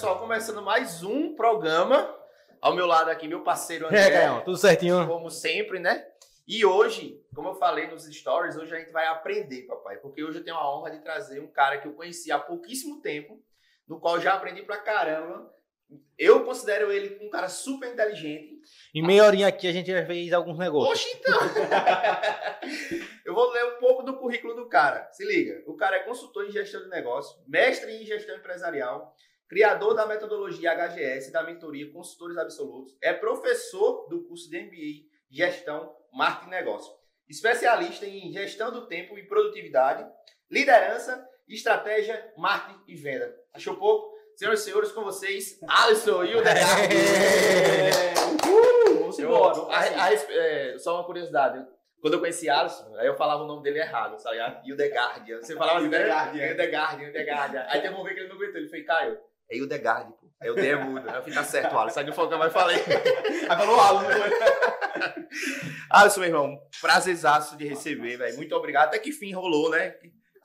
pessoal, começando mais um programa. Ao meu lado aqui, meu parceiro André. É, Caio, tudo certinho? Como sempre, né? E hoje, como eu falei nos stories, hoje a gente vai aprender, papai. Porque hoje eu tenho a honra de trazer um cara que eu conheci há pouquíssimo tempo, no qual eu já aprendi pra caramba. Eu considero ele um cara super inteligente. Em meia horinha aqui a gente já fez alguns negócios. Oxe, então! eu vou ler um pouco do currículo do cara. Se liga. O cara é consultor em gestão de negócio, mestre em gestão empresarial, criador da metodologia HGS, da mentoria Consultores Absolutos, é professor do curso de MBA Gestão, Marketing e Negócio, especialista em gestão do tempo e produtividade, liderança, estratégia, marketing e venda. Achou pouco? Senhoras e senhores, com vocês, Alisson e o Vamos embora. é, só uma curiosidade. Quando eu conheci Alisson, aí eu falava o nome dele errado, ligado? E o The Guardian. Você falava assim, né? Hildegardian. E o The Guardian, The Guardian. Aí teve um momento que ele não aguentou. Ele falou, Caio, é o Guardian, pô. Aí o D é mudo. Aí eu falei, tá certo, Alisson. Sai do fogo que eu mais falei. Aí falou aluno. Alisson, meu irmão, prazerzaço de receber, velho. Muito obrigado. Até que fim rolou, né?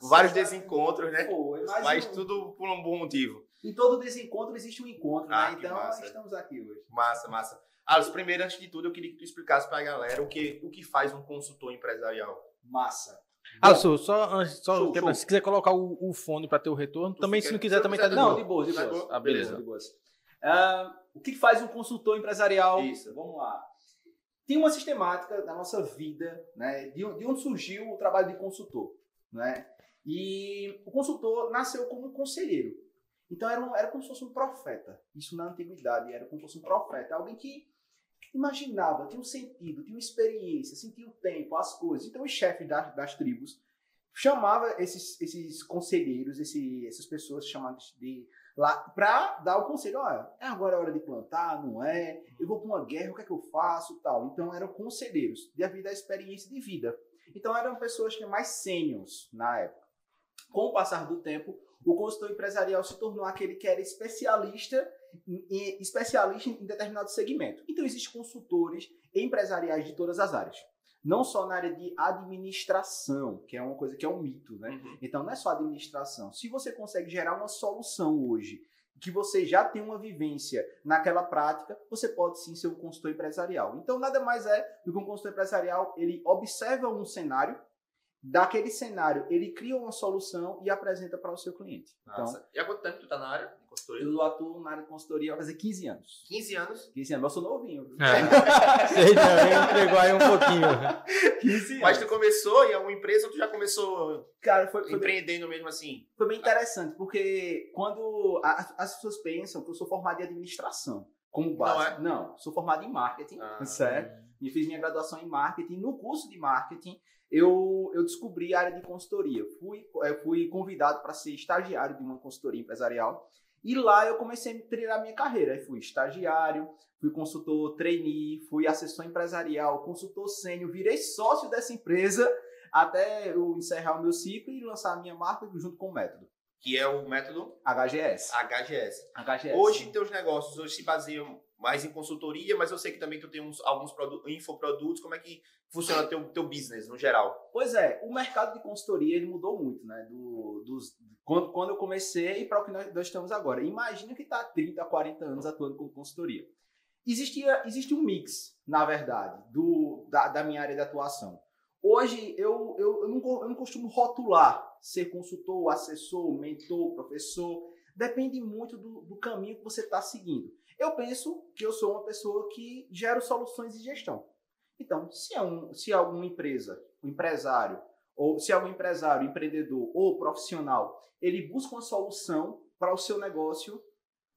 Vários desencontros, né? Foi, mas, Mas o- tudo por um bom motivo. em todo desencontro existe um encontro, Ah, né? Então massa. estamos aqui hoje. Massa, massa. Alisson, primeiro, antes de tudo, eu queria que tu explicasse pra galera o que, o que faz um consultor empresarial. Massa. Alisson, só, antes- só Show, show. se quiser colocar o, o fone pra ter o retorno, Tu também fica- se não se quiser também quiser tá de. Não, boa. de boas, de Tá boas. de boa? Ah, beleza. De. Ah, o que faz um consultor empresarial? Isso. Vamos lá. Tem uma sistemática da nossa vida, né? De, de onde surgiu o trabalho de consultor, né? E o consultor nasceu como conselheiro. Então era, um, era como se fosse um profeta. Isso na antiguidade era como se fosse um profeta, alguém que imaginava, tinha um sentido, tinha uma experiência, sentia o tempo, as coisas. Então os chefes das, das tribos chamava esses, esses conselheiros, esse, essas pessoas chamadas de lá para dar o conselho, olha, é agora a hora de plantar, não é? Eu vou para uma guerra, o que é que eu faço, tal. Então eram conselheiros devido à experiência de vida. Então eram pessoas que mais sêniores na época. Com o passar do tempo, o consultor empresarial se tornou aquele que era especialista especialista em determinado segmento. Então existem consultores empresariais de todas as áreas. Não só na área de administração, que é uma coisa que é um mito, né? Então não é só administração. Se você consegue gerar uma solução hoje, que você já tem uma vivência naquela prática, você pode sim ser um consultor empresarial. Então nada mais é do que um consultor empresarial, ele observa um cenário, daquele cenário ele cria uma solução e apresenta para o seu cliente. Massa. e há quanto tempo tu tá na área de consultoria? Então eu atuo na área de consultoria fazer 15 anos. 15 anos. 15 anos, eu sou novinho. É. Você já entregou aí um pouquinho. 15 anos. Mas tu começou em alguma empresa ou tu já começou Cara, foi, foi, empreendendo mesmo assim? foi bem interessante, porque quando a- as pessoas pensam que eu sou formado em administração, como base. Não é? Não, sou formado em marketing, Ah. certo? E fiz minha graduação em marketing. No curso de marketing, eu, eu descobri a área de consultoria. Fui, eu fui convidado para ser estagiário de uma consultoria empresarial. E lá eu comecei a trilhar a minha carreira. Aí fui estagiário, fui consultor trainee, fui assessor empresarial, consultor sênior, virei sócio dessa empresa até eu encerrar o meu ciclo e lançar a minha marca junto com o método. Que é o método HGS. HGS. HGS. Hoje, teus negócios hoje se baseiam mais em consultoria, mas eu sei que também tu tem uns, alguns produ infoprodutos. Como é que funciona teu, teu business no geral? Pois é, o mercado de consultoria ele mudou muito, né? Do, dos, quando, quando eu comecei para o que nós, nós estamos agora. Imagina que está 30, 40 anos atuando com consultoria. Existia, existe um mix, na verdade, do, da, da minha área de atuação. Hoje eu, eu, eu, não, eu não costumo rotular ser consultor, assessor, mentor, professor. Depende muito do, do caminho que você está seguindo. Eu penso que eu sou uma pessoa que gera soluções de gestão. Então, se é, um, se é alguma empresa, um empresário, ou se é algum empresário, empreendedor ou profissional, ele busca uma solução para o seu negócio,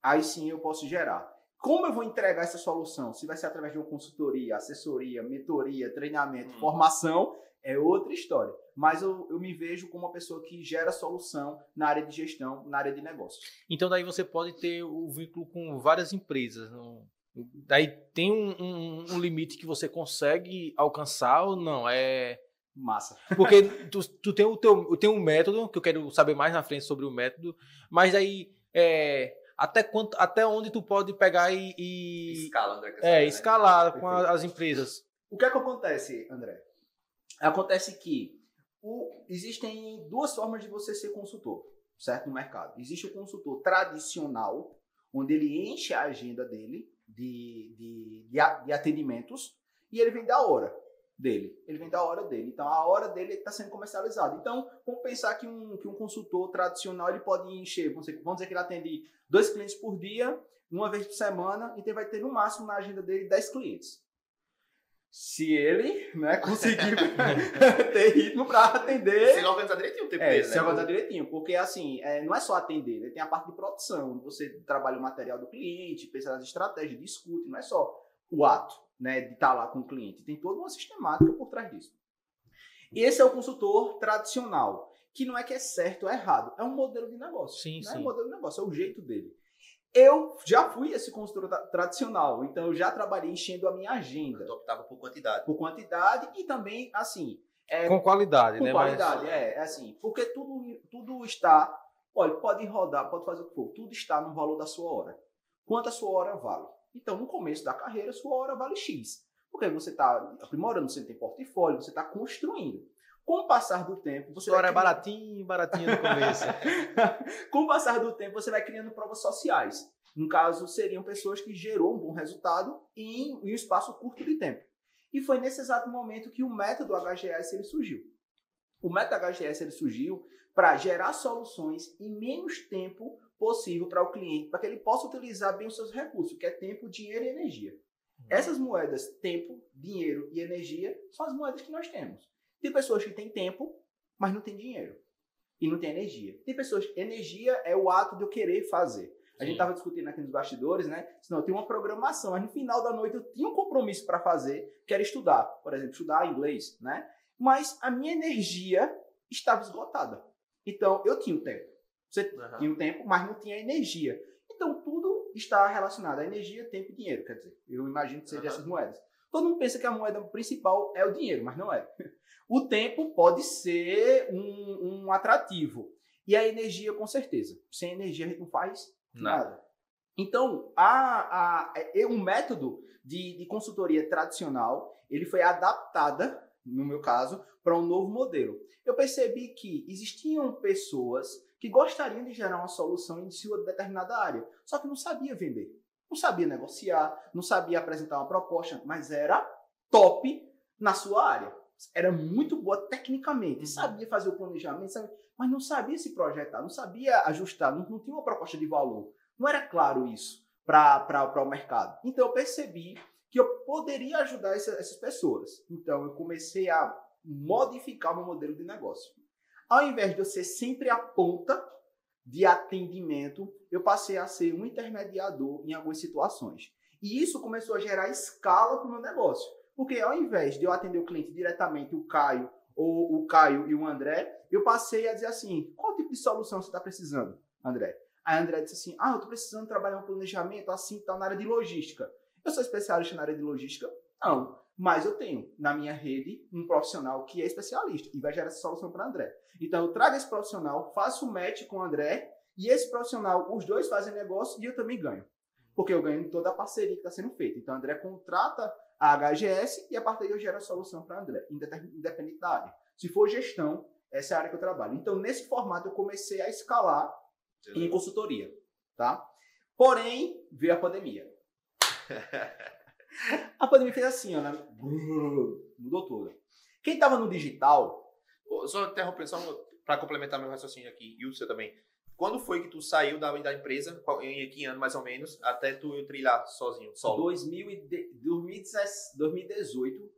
aí sim eu posso gerar. Como eu vou entregar essa solução? Se vai ser através de uma consultoria, assessoria, mentoria, treinamento, Hum. formação, é outra história. Mas eu, eu me vejo como uma pessoa que gera solução na área de gestão, na área de negócio. Então daí você pode ter o vínculo com várias empresas. não- Daí tem um, um- um limite que você consegue alcançar ou não? É Massa. porque tu, tu tem o teu tem um método que eu quero saber mais na frente sobre o método, mas aí é, até quanto até onde tu pode pegar e, e- Escala, André. quer é, saber, né? escalar com a- as empresas. O que é que acontece, André? Acontece que o- existem duas formas de você ser consultor, certo? No mercado. Existe o consultor tradicional, onde ele enche a agenda dele de, de, de, atendimentos e ele vende a hora dele. Ele vende a hora dele. Então, a hora dele está sendo comercializada. Então, vamos pensar que um, que um consultor tradicional ele pode encher, vamos dizer, vamos dizer que ele atende dois clientes por dia, uma vez por semana, então vai ter no máximo na agenda dele 10 clientes. Se ele né, conseguir ter ritmo para atender. Se ele organizar direitinho o tempo É, dele, se né? organizar direitinho, porque assim, é, não é só atender, né? tem a parte de produção, você trabalha o material do cliente, pensa nas estratégias, discute, não é só o ato né, de estar lá com o cliente, tem toda uma sistemática por trás disso. E esse é o consultor tradicional, que não é que é certo ou errado, é um modelo de negócio. Sim, não é sim. um modelo de negócio, é o jeito dele. Eu já fui esse consultor tra- tradicional, então eu já trabalhei enchendo a minha agenda Eu optava por quantidade. por quantidade e também, assim, é, Com qualidade, com né? qualidade, é, é assim. Porque tudo, tudo está. Olha, pode rodar, pode fazer o que for. Tudo está no valor da sua hora. Quanto a sua hora vale? Então, no começo da carreira, sua hora vale X. Porque você está aprimorando, você tem portfólio, você está construindo. Com o passar do tempo, você Sua hora é criando- baratinho, baratinho no começo. com o passar do tempo, você vai criando provas sociais. No caso, seriam pessoas que gerou um bom resultado em, em um espaço curto de tempo. E foi nesse exato momento que o método HGS ele surgiu. O método HGS ele surgiu para gerar soluções em menos tempo possível para o cliente, para que ele possa utilizar bem os seus recursos, que é tempo, dinheiro e energia. Essas moedas, tempo, dinheiro e energia, são as moedas que nós temos. Tem pessoas que têm tempo, mas não têm dinheiro. E não tem energia. Tem pessoas que energia é o ato de eu querer fazer. A gente estava discutindo aqui nos bastidores, né? Senão eu tenho uma programação, mas no final da noite eu tinha um compromisso para fazer, que era estudar. Por exemplo, estudar inglês, né? Mas a minha energia estava esgotada. Então eu tinha o tempo. Você Aham. tinha o tempo, mas não tinha energia. Então tudo está relacionado a energia, tempo e dinheiro. Quer dizer, eu imagino que sejam Aham. essas moedas. Todo mundo pensa que a moeda principal é o dinheiro, mas não é. O tempo pode ser um, um atrativo. E a energia, com certeza. Sem energia a gente não faz nada. Então, a, a, é um método de, de consultoria tradicional, ele foi adaptada, no meu caso, para um novo modelo. Eu percebi que existiam pessoas que gostariam de gerar uma solução em sua determinada área, só que não sabia vender, não sabia negociar, não sabia apresentar uma proposta, mas era top na sua área. Era muito boa tecnicamente, sabia fazer o planejamento, sabia- mas não sabia se projetar, não sabia ajustar, não, não tinha uma proposta de valor. Não era claro isso para o mercado. Então eu percebi que eu poderia ajudar essa- essas pessoas. Então eu comecei a modificar o meu modelo de negócio. Ao invés de eu ser sempre a ponta de atendimento, eu passei a ser um intermediador em algumas situações. E isso começou a gerar escala para o meu negócio. Porque ao invés de eu atender o cliente diretamente, o Caio, ou o Caio e o André, eu passei a dizer assim: qual tipo de solução você está precisando, André? Aí André disse assim: ah, eu estou precisando trabalhar um planejamento assim, tal, na área de logística. Eu sou especialista na área de logística? Não. Mas eu tenho na minha rede um profissional que é especialista e vai gerar essa solução para André. Então eu trago esse profissional, faço o match com o André e esse profissional, os dois fazem negócio e eu também ganho. Porque eu ganho em toda a parceria que está sendo feita. Então o André contrata a HGS e a partir daí eu gero a solução para André, independente da área. Se for gestão, essa é a área que eu trabalho. Então nesse formato eu comecei a escalar em consultoria, tá? Porém, veio a pandemia. a pandemia fez assim, ó, né? mudou tudo. Quem estava no digital, Só interrompendo, só para complementar meu raciocínio aqui, e o seu também. Quando foi que tu saiu da, da empresa, em que ano mais ou menos, até tu trilhar sozinho, solo? 2000 e de- 2017 2018,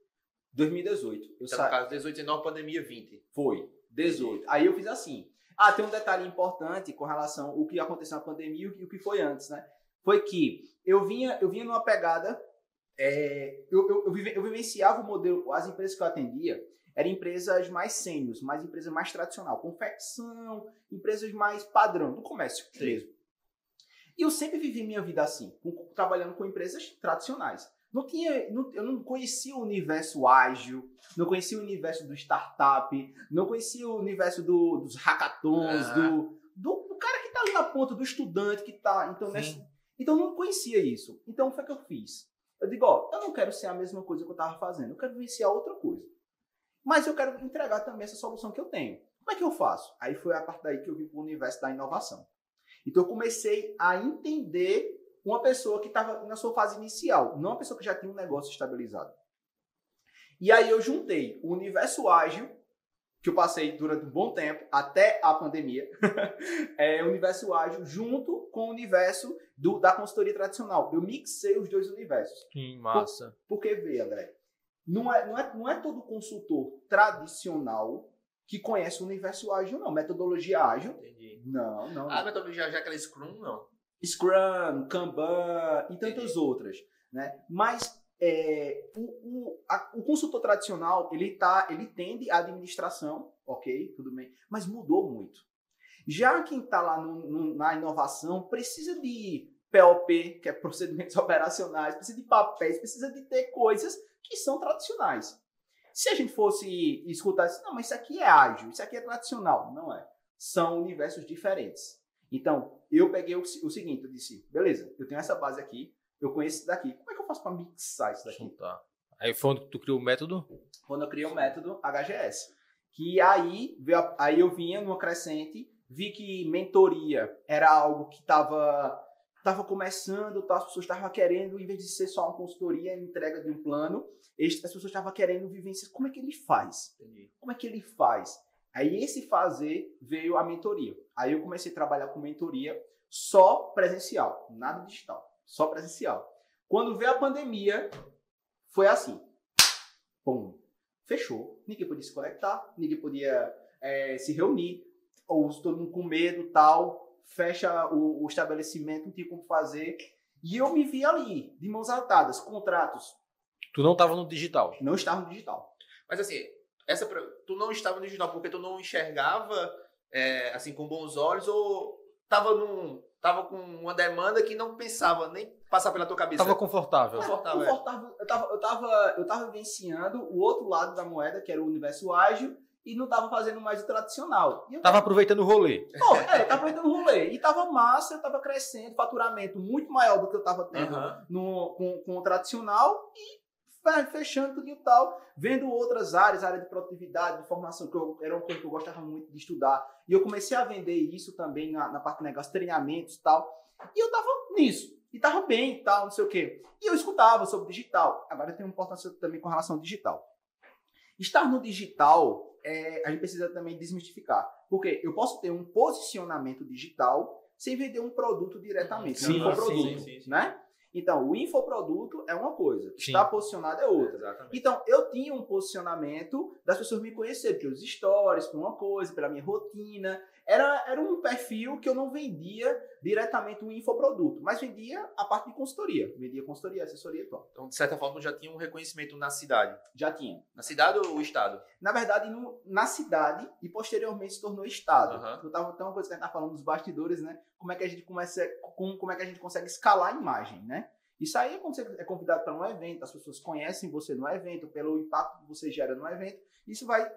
2018, eu Então, saí. no caso, 18, 19, pandemia 20. Foi, 18. Aí eu fiz assim. Ah, tem um detalhe importante com relação ao que aconteceu na pandemia e o que foi antes, né? Foi que eu vinha, eu vinha numa pegada. É, eu, eu, eu, vive- eu vivenciava o modelo, as empresas que eu atendia eram empresas mais sênios, mais empresas mais tradicional, confecção, empresas mais padrão, do comércio Sim. mesmo. E eu sempre vivi minha vida assim, com- trabalhando com empresas tradicionais. Não tinha, não- eu não conhecia o universo ágil, não conhecia o universo do startup, não conhecia o universo do- dos hackathons, Aham. do, do, do cara que tá ali na ponta, do estudante que tá. Então, nessa- então eu não conhecia isso. Então o que foi que eu fiz? Eu digo, ó, eu não quero ser a mesma coisa que eu tava fazendo, eu quero vivenciar outra coisa. Mas eu quero entregar também essa solução que eu tenho. Como é que eu faço? Aí foi a partir daí que eu vim para o universo da inovação. Então eu comecei a entender uma pessoa que estava na sua fase inicial, não uma pessoa que já tinha um negócio estabilizado. E aí eu juntei o universo ágil, que eu passei durante um bom tempo, até a pandemia, é, o universo ágil, junto com o universo do, da consultoria tradicional. Eu mixei os dois universos. Que massa. Por, porque, vê, André, não é, não, é, não é todo consultor tradicional que conhece o universo ágil, não. Metodologia ágil. Entendi. Não, não. A metodologia já aquela Scrum, não. Scrum, Kanban e tantas outras, né? Mas é, o, o, a, o, consultor tradicional ele tá, ele tende à administração, ok, tudo bem, mas mudou muito. Já quem está lá no, no, na inovação precisa de POP, que é procedimentos operacionais, precisa de papéis, precisa de ter coisas que são tradicionais. Se a gente fosse escutar isso, não, mas isso aqui é ágil, isso aqui é tradicional. Não é. São universos diferentes. Então, eu peguei o, o seguinte, eu disse, beleza, eu tenho essa base aqui, eu conheço isso daqui. Como é que eu faço para mixar isso daqui? Tá. Aí foi onde tu criou o método? Quando eu criei o método HGS. Que aí, aí eu vinha numa crescente, vi que mentoria era algo que estava tava começando, tá, as pessoas estavam querendo, em vez de ser só uma consultoria, entrega de um plano, as pessoas estavam querendo vivenciar. Como é que ele faz? Como é que ele faz? Aí esse fazer veio a mentoria. Aí eu comecei a trabalhar com mentoria só presencial, nada digital, só presencial. Quando veio a pandemia, foi assim. Pum, fechou. Ninguém podia se conectar, ninguém podia é, se reunir, ou todo mundo com medo tal. Fecha o, o estabelecimento, não tinha como fazer. E eu me vi ali, de mãos atadas, contratos. Tu não estava no digital? Não estava no digital. Mas assim, essa tu não estava no digital porque tu não enxergava é, assim com bons olhos ou tava num tava com uma demanda que não pensava nem passar pela tua cabeça. Tava confortável. Confortável. confortável. Eu tava eu tava eu tava vivenciando o outro lado da moeda, que era o universo ágil e não tava fazendo mais o tradicional. E eu tava aproveitando o rolê. Pô, é, tava aproveitando o rolê. E tava massa, eu tava crescendo, faturamento muito maior do que eu tava tendo Aham. no, com, com o tradicional e fechando tudo e tal, vendo outras áreas, área de produtividade, de formação, que eu, era uma coisa que eu gostava muito de estudar. E eu comecei a vender isso também na, na parte de negócio, treinamentos e tal. E eu tava nisso. E tava bem e tal, não sei o quê. E eu escutava sobre digital. Agora tem uma importância também com relação ao digital. Estar no digital, é, a gente precisa também desmistificar. Porque eu posso ter um posicionamento digital sem vender um produto diretamente. Sim, um infoproduto, sim, sim, sim. né? Então, o infoproduto é uma coisa, Sim. estar posicionado é outra. Exatamente. Então, eu tinha um posicionamento das pessoas me conhecerem, pelos stories, por uma coisa, pela minha rotina. Era, era um perfil que eu não vendia diretamente um infoproduto, mas vendia a parte de consultoria. Vendia consultoria, assessoria e tal. Então, de certa forma, já tinha um reconhecimento na cidade. Já tinha. Na cidade ou estado? Na verdade, no- na cidade e posteriormente se tornou estado. Aham. Eu tava, tem uma coisa que a gente tá falando dos bastidores, né? Como é que a gente começa, como, como é que a gente consegue escalar a imagem, né? Isso aí é quando você é convidado para um evento, as pessoas conhecem você no evento, pelo impacto que você gera no evento, isso vai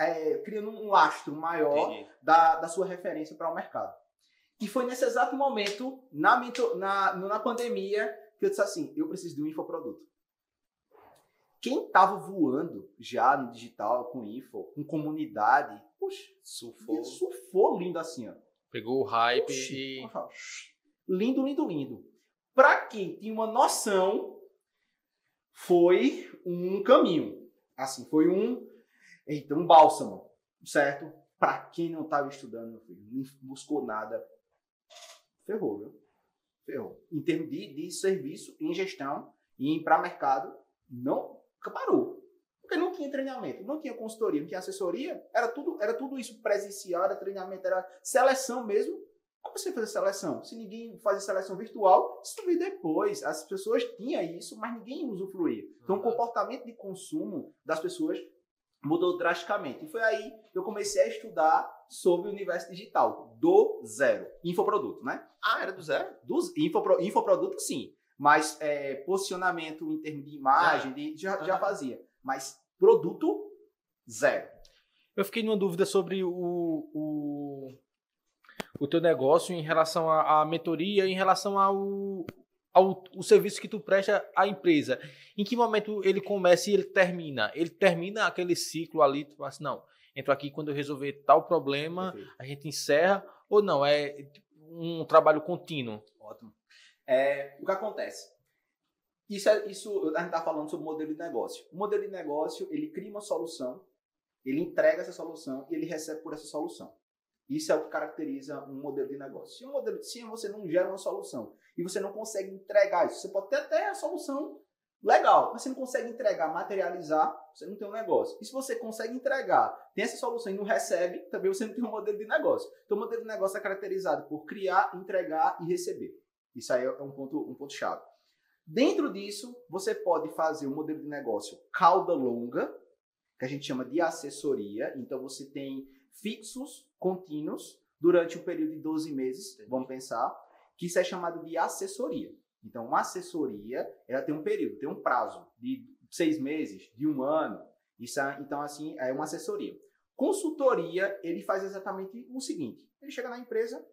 é, criando um lastro maior Entendi. da, da sua referência para o mercado. E foi nesse exato momento, na, na, na pandemia, que eu disse assim, eu preciso de um infoproduto. Quem estava voando já no digital, com info, com comunidade, puxa, Surfou. surfou lindo assim, ó. Pegou o hype Oxi, e. só. Lindo, lindo, lindo. Para quem tinha uma noção, foi um caminho. Assim, foi um, eita, um bálsamo, certo? Para quem não estava estudando, meu filho, não buscou nada, ferrou, viu? Ferrou. Em termos de, de serviço, em gestão e em para mercado, não parou. Porque não tinha treinamento, não tinha consultoria, não tinha assessoria, era tudo, era tudo isso presencial, era treinamento, era seleção mesmo. Como você fazer seleção? Se ninguém fazia seleção virtual, isso veio depois. As pessoas tinham isso, mas ninguém usufruía. Então o comportamento de consumo das pessoas mudou drasticamente. E foi aí que eu comecei a estudar sobre o universo digital, do zero. Infoproduto, né? Ah, era do zero? Dos infopro, infoproduto, sim. Mas é, posicionamento em termos de imagem, de, já, já fazia. Mas produto, zero. Eu fiquei numa dúvida sobre o, o, o teu negócio em relação à, à mentoria, em relação ao, ao o serviço que tu presta à empresa. Em que momento ele começa e ele termina? Ele termina aquele ciclo ali, tu fala assim, não, entro aqui quando eu resolver tal problema, Perfeito. a gente encerra, ou não, é um trabalho contínuo? Ótimo. É, o que acontece? Isso, é, isso a gente está falando sobre modelo de negócio. O modelo de negócio, ele cria uma solução, ele entrega essa solução e ele recebe por essa solução. Isso é o que caracteriza um modelo de negócio. Se, um modelo, se você não gera uma solução e você não consegue entregar isso, você pode ter até a solução legal, mas você não consegue entregar, materializar, você não tem um negócio. E se você consegue entregar, tem essa solução e não recebe, também você não tem um modelo de negócio. Então, o modelo de negócio é caracterizado por criar, entregar e receber. Isso aí é um ponto, um ponto chave. Dentro disso, você pode fazer um modelo de negócio cauda longa, que a gente chama de assessoria. Então, você tem fixos contínuos durante um período de 12 meses, vamos pensar, que isso é chamado de assessoria. Então, uma assessoria, ela tem um período, tem um prazo de seis meses, de um ano. Isso é, então, assim, é uma assessoria. Consultoria, ele faz exatamente o seguinte: ele chega na empresa,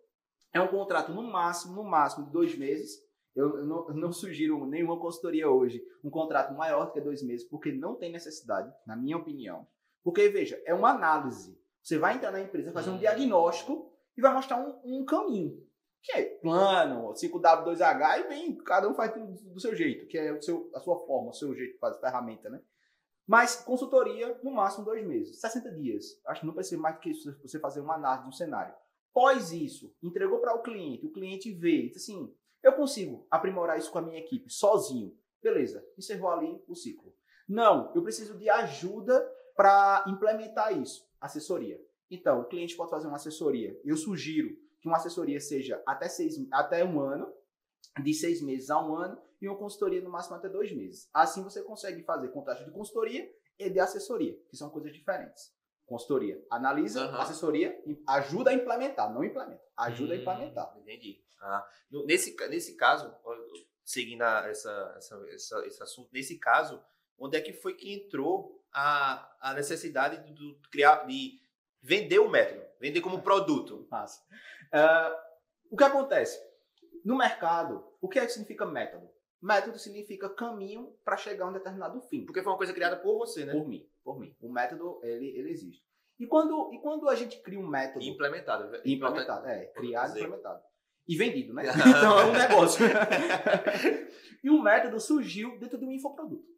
é um contrato no máximo, no máximo de dois meses. Eu, não, não, sugiro nenhuma consultoria hoje um contrato maior do que dois meses, porque não tem necessidade, na minha opinião. Porque, veja, é uma análise. Você vai entrar na empresa, fazer um uhum. diagnóstico e vai mostrar um, um caminho que é plano, 5W2H, e bem, cada um faz do seu jeito, que é o seu, a sua forma, o seu jeito de fazer ferramenta, né? Mas consultoria, no máximo dois meses, 60 dias. Acho que não precisa mais do que isso, você fazer uma análise de um cenário. Pós isso, entregou para o cliente, o cliente vê, diz assim, eu consigo aprimorar isso com a minha equipe, sozinho. Beleza, encerrou ali o ciclo. Não, eu preciso de ajuda para implementar isso. Assessoria. Então, o cliente pode fazer uma assessoria. Eu sugiro que uma assessoria seja até, seis, até um ano, de seis meses a um ano, e uma consultoria no máximo até dois meses. Assim você consegue fazer contrato de consultoria e de assessoria, que são coisas diferentes. Consultoria analisa, uhum. assessoria ajuda a implementar, não implementa, ajuda hum, a implementar. Entendi. Ah, nesse, nesse caso, seguindo essa, essa, essa, esse assunto, nesse caso, onde é que foi que entrou a, a necessidade de, de criar, de vender o método, vender como produto? Massa. Uh, o que acontece? No mercado, o que, é que significa método? Método significa caminho para chegar a um determinado fim. Porque foi uma coisa criada por você, né? Por mim, por mim. O método, ele, ele existe. E quando, e quando a gente cria um método... Implementado. Implementado, é. Criado e implementado. E vendido, né? então é um negócio. e o método surgiu dentro de um infoproduto.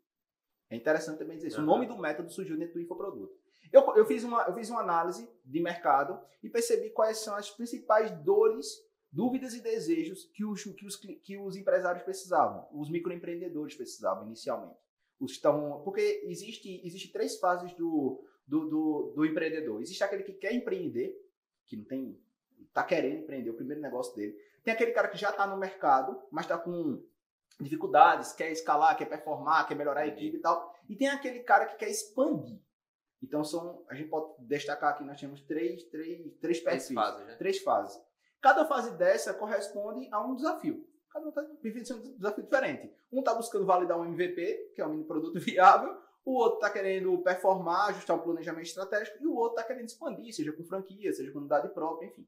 É interessante também dizer isso. Uhum. O nome do método surgiu dentro do infoproduto. Eu, eu, fiz uma, eu fiz uma análise de mercado e percebi quais são as principais dores, dúvidas e desejos que os, que os, que os empresários precisavam, os microempreendedores precisavam inicialmente. Os estão, porque existe, existe três fases do, do, do, do empreendedor. Existe aquele que quer empreender, que não tem, está querendo empreender, o primeiro negócio dele. Tem aquele cara que já está no mercado, mas está com dificuldades, quer escalar, quer performar, quer melhorar a equipe e tal. E tem aquele cara que quer expandir. Então são, a gente pode destacar aqui, nós temos três, três, três perfis. Três fases, né? Três fases. Cada fase dessa corresponde a um desafio. Cada um está vivendo um desafio diferente. Um está buscando validar um MVP, que é um mini produto viável. O outro está querendo performar, ajustar um planejamento estratégico. E o outro está querendo expandir, seja com franquia, seja com unidade própria, enfim.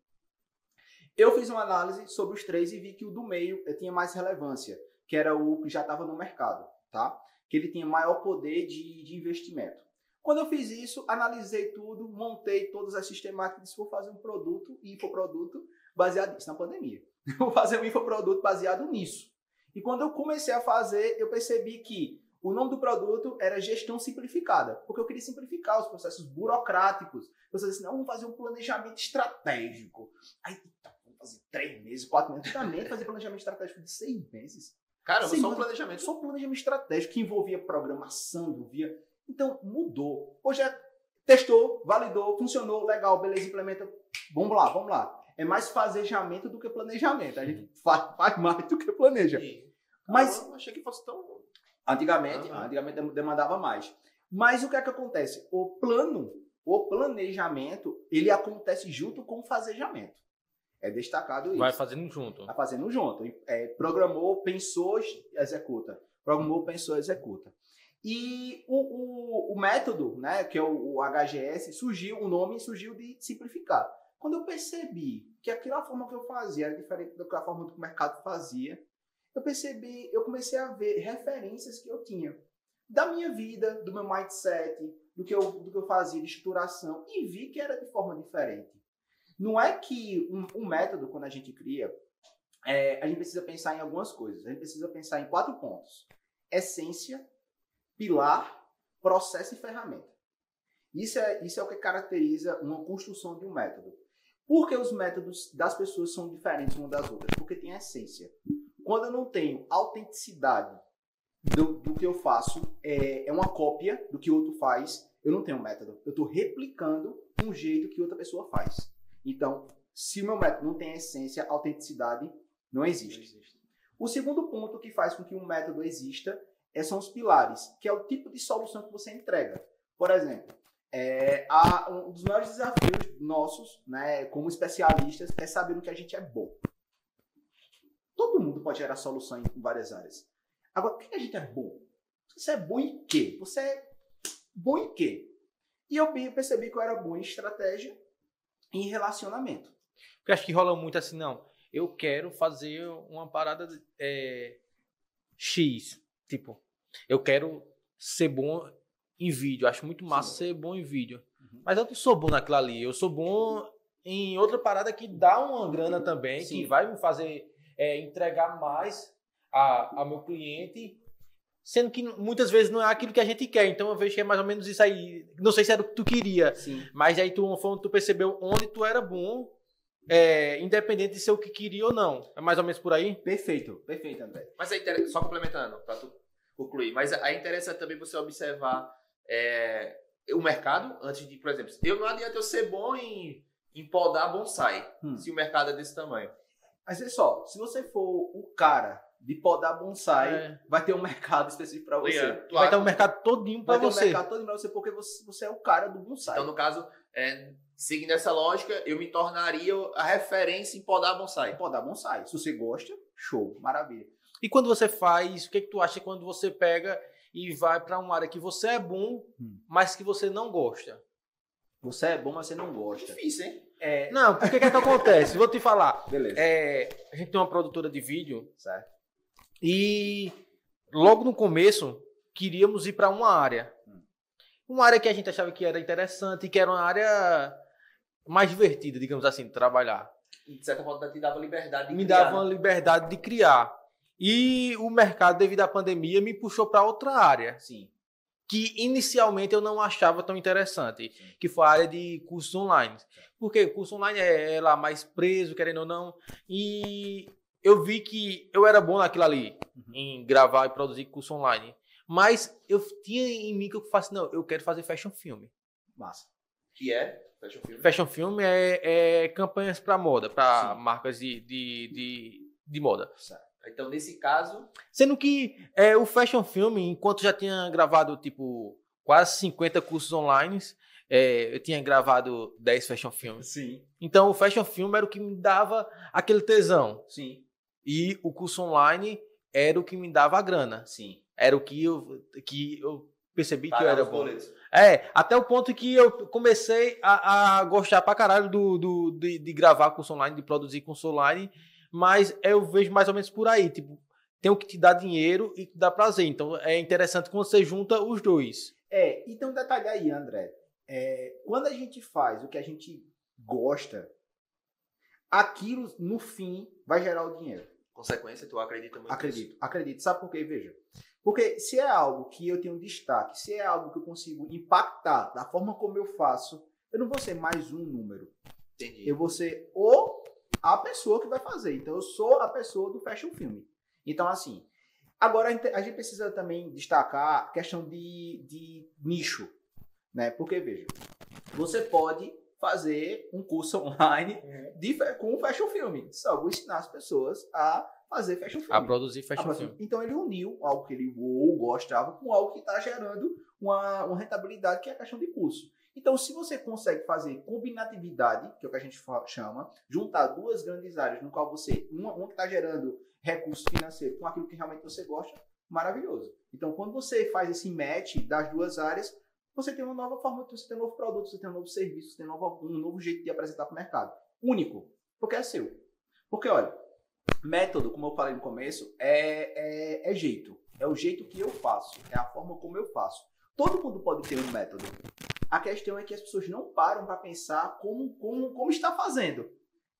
Eu fiz uma análise sobre os três e vi que o do meio eh, tinha mais relevância, que era o que já estava no mercado, tá? Que ele tinha maior poder de, de investimento. Quando eu fiz isso, analisei tudo, montei todas as sistemáticas, disse, vou fazer um produto, infoproduto, baseado nisso, na pandemia. vou fazer um infoproduto baseado nisso. E quando eu comecei a fazer, eu percebi que o nome do produto era gestão simplificada, porque eu queria simplificar os processos burocráticos. Disse assim, não, vamos fazer um planejamento estratégico. Aí, tá, vamos fazer três meses, quatro meses, também fazer planejamento estratégico de seis meses. Caramba, só um planejamento. Só um planejamento estratégico que envolvia programação, envolvia então, mudou. Hoje é testou, validou, funcionou, legal, beleza, implementa. Vamos lá, vamos lá. É mais fazejamento do que planejamento. A gente faz, faz mais do que planeja. Sim. Mas eu achei que fosse tão. Antigamente, antigamente demandava mais. Mas o que é que acontece? O plano, o planejamento, ele acontece junto com o fazejamento. É destacado isso. Vai fazendo junto. Vai fazendo junto. É, programou, pensou, executa. Programou, pensou, executa. E o, o, o, método, né, que é o, o, HGS, surgiu, o nome surgiu de simplificar. Quando eu percebi que aquela forma que eu fazia era diferente da forma que o mercado fazia, eu percebi, eu comecei a ver referências que eu tinha da minha vida, do meu mindset, do que eu, do que eu fazia de estruturação, e vi que era de forma diferente. Não é que um, um método, quando a gente cria, é, a gente precisa pensar em algumas coisas. A gente precisa pensar em quatro pontos: essência, pilar, processo e ferramenta. Isso é, isso é o que caracteriza uma construção de um método. Por que os métodos das pessoas são diferentes umas das outras? Porque tem essência. Quando eu não tenho autenticidade do, do que eu faço, é, é uma cópia do que o outro faz, eu não tenho um método. Eu estou replicando um jeito que outra pessoa faz. Então, se o meu método não tem essência, autenticidade, não existe. não existe. O segundo ponto que faz com que um método exista é, são os pilares, que é o tipo de solução que você entrega. Por exemplo, é, a, um dos maiores desafios nossos, né, como especialistas, é saber o que a gente é bom. Todo mundo pode gerar solução em várias áreas. Agora, o que a gente é bom? Você é bom em quê? Você é bom em quê? E eu percebi que eu era bom em estratégia e em relacionamento. Porque acho que rola muito assim, não. Eu quero fazer uma parada é, X. Tipo, eu quero ser bom em vídeo. Acho muito massa Sim. ser bom em vídeo. Uhum. Mas eu não sou bom naquilo ali. Eu sou bom em outra parada que dá uma grana também, Sim. que vai me fazer é, entregar mais a, meu cliente sendo que muitas vezes não é aquilo que a gente quer. Então eu vejo que é mais ou menos isso aí. Não sei se era o que tu queria, Sim. mas aí tu, tu percebeu onde tu era bom, é, independente de ser o que queria ou não. É mais ou menos por aí? Perfeito, perfeito, André. Mas é só complementando, para tu concluir, mas é interessante também você observar é, o mercado antes de, por exemplo, eu não adianta eu ser bom em, em podar bonsai, hum. se o mercado é desse tamanho. Mas olha só, se você for o cara de podar bonsai, é. vai ter um mercado específico para você. É, vai ter um mercado todinho para você. Vai ter um mercado todinho para você porque você, você é o cara do bonsai. Então, no caso, é, seguindo essa lógica, eu me tornaria a referência em podar bonsai. Podar bonsai. Se você gosta, show, maravilha. E quando você faz, o que, que tu acha quando você pega e vai para uma área que você é bom, hum. mas que você não gosta? Você é bom, mas você não gosta. Difícil, hein? É... Não, porque que é que acontece? Vou te falar. Beleza. É, a gente tem uma produtora de vídeo. Certo e logo no começo, queríamos ir para uma área. Uma área que a gente achava que era interessante, que era uma área mais divertida, digamos assim, de trabalhar. E de certa forma te dava liberdade de me criar. Me dava uma liberdade de criar. E o mercado, devido à pandemia, me puxou para outra área. Sim. Que inicialmente eu não achava tão interessante, Sim. que foi a área de cursos online. Porque o curso online é, é lá mais preso, querendo ou não. E eu vi que eu era bom naquilo ali, uhum. em gravar e produzir curso online. Mas eu tinha em mim que eu faço, não, eu quero fazer fashion film. Massa. Que é fashion film? Fashion film é, é campanhas para moda, para marcas de, de, de, de moda. Certo. Então, nesse caso. Sendo que é, o fashion film, enquanto já tinha gravado, tipo, quase 50 cursos online, é, eu tinha gravado 10 fashion filmes. Sim. Então, o fashion film era o que me dava aquele tesão. Sim. E o curso online era o que me dava a grana. Sim. Era o que eu, que eu percebi Pagar que eu era bom. Boletos. É, até o ponto que eu comecei a, a gostar pra caralho do, do, de, de, gravar curso online, de produzir curso online, mas eu vejo mais ou menos por aí, tipo, tem o que te dá dinheiro e te dá prazer. Então é interessante quando você junta os dois. É, e tem um detalhe aí, André. É, quando a gente faz o que a gente gosta, aquilo no fim vai gerar o dinheiro consequência, tu acredita muito Acredito, nisso? acredito. Sabe por quê? Veja. Porque se é algo que eu tenho destaque, se é algo que eu consigo impactar da forma como eu faço, eu não vou ser mais um número. Entendi. Eu vou ser o a pessoa que vai fazer. Então eu sou a pessoa do fashion film. Então assim, agora a gente precisa também destacar a questão de, de nicho, né? Porque veja, você pode fazer um curso online uhum. de, com fashion film. Só vou ensinar as pessoas a fazer fashion film. A produzir fashion a film. Então ele uniu algo que ele ou gostava com algo que está gerando uma, uma rentabilidade, que é a questão de curso. Então, se você consegue fazer combinatividade, que é o que a gente chama, juntar duas grandes áreas, no qual você, uma, uma que está gerando recurso financeiro com aquilo que realmente você gosta, maravilhoso. Então, quando você faz esse match das duas áreas, você tem uma nova forma, você tem um novo produto, você tem um novo serviço, você tem um novo, um novo jeito de apresentar para o mercado. Único, porque é seu. Porque, olha, método, como eu falei no começo, é, é, é jeito. É o jeito que eu faço, é a forma como eu faço. Todo mundo pode ter um método. A questão é que as pessoas não param para pensar como, como, como está fazendo.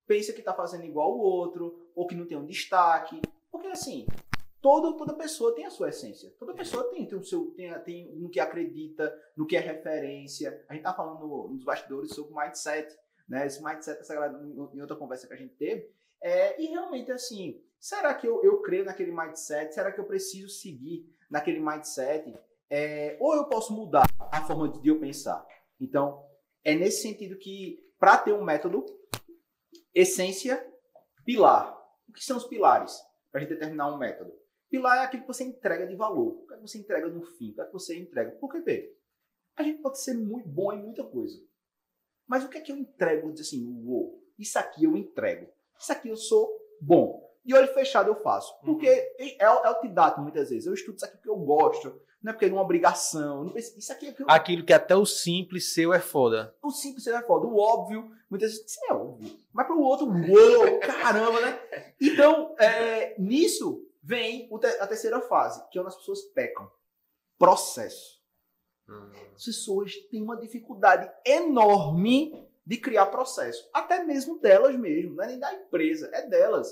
Pensa que está fazendo igual o outro, ou que não tem um destaque. Porque assim, toda, toda pessoa tem a sua essência. Toda pessoa tem, tem o seu, tem, tem no que acredita, no que é referência. A gente tá falando nos bastidores sobre mindset, né? Esse mindset, essa galera, em outra conversa que a gente teve. É, e realmente, assim, será que eu, eu creio naquele mindset? Será que eu preciso seguir naquele mindset? É, ou eu posso mudar a forma de eu pensar? Então, é nesse sentido que, para ter um método, essência, pilar. O que são os pilares para a gente determinar um método? Pilar é aquilo que você entrega de valor. O que, é que você entrega no fim? O que, é que você entrega? Porque, vê, a gente pode ser muito bom em muita coisa. Mas o que é que eu entrego? Diz assim, uou, isso aqui eu entrego. Isso aqui eu sou bom. De olho fechado eu faço. Uhum. Porque é, é, é o que dá muitas vezes. Eu estudo isso aqui porque eu gosto. Não é porque é uma obrigação. Não isso aqui é que eu... Aquilo que até o simples seu é foda. O simples seu é foda. O óbvio, muitas vezes, isso é óbvio. Mas para o outro, uou, caramba, né? Então, é, nisso vem a terceira fase, que é onde as pessoas pecam. Processo. Hum. As pessoas têm uma dificuldade enorme de criar processo. Até mesmo delas mesmo, não é nem da empresa, é delas.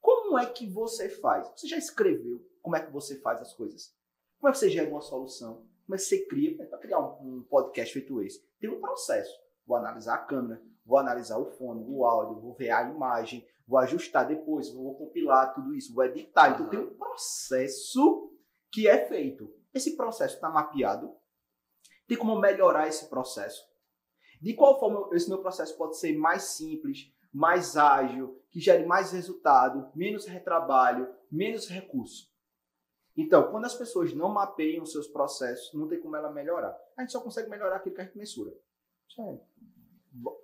Como é que você faz? Você já escreveu como é que você faz as coisas? Como é que você gera uma solução? Como é que você cria? Para criar um, um podcast feito esse, tem um processo. Vou analisar a câmera, vou analisar o fone, o áudio, vou ver a imagem, vou ajustar depois, vou compilar tudo isso, vou editar. Então tem um processo que é feito. Esse processo está mapeado. Tem como melhorar esse processo. De qual forma esse meu processo pode ser mais simples, mais ágil, que gere mais resultado, menos retrabalho, menos recurso. Então, quando as pessoas não mapeiam os seus processos, não tem como ela melhorar. A gente só consegue melhorar aquilo que a gente mensura. É,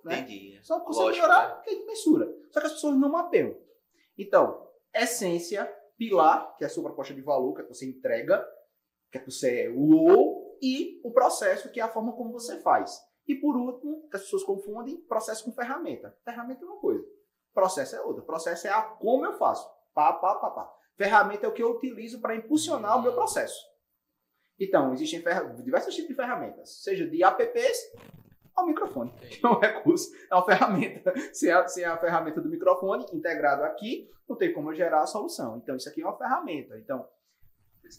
né? Entendi. Só consegue Lógico, melhorar né? que gente mensura. Só que as pessoas não mapeiam. Então, essência, pilar, que é a sua proposta de valor, que é que você entrega, que é que você é o e o processo, que é a forma como você faz. E por último, que as pessoas confundem processo com ferramenta. Ferramenta é uma coisa, processo é outra. Processo é a como eu faço. Pá, pá, pá, pá. Ferramenta é o que eu utilizo para impulsionar o meu processo. Então, existem diversos tipos de ferramentas, seja de apps ao microfone, é um recurso, é uma ferramenta. Se é, se é a ferramenta do microfone integrado aqui, não tem como eu gerar a solução. Então, isso aqui é uma ferramenta. Então,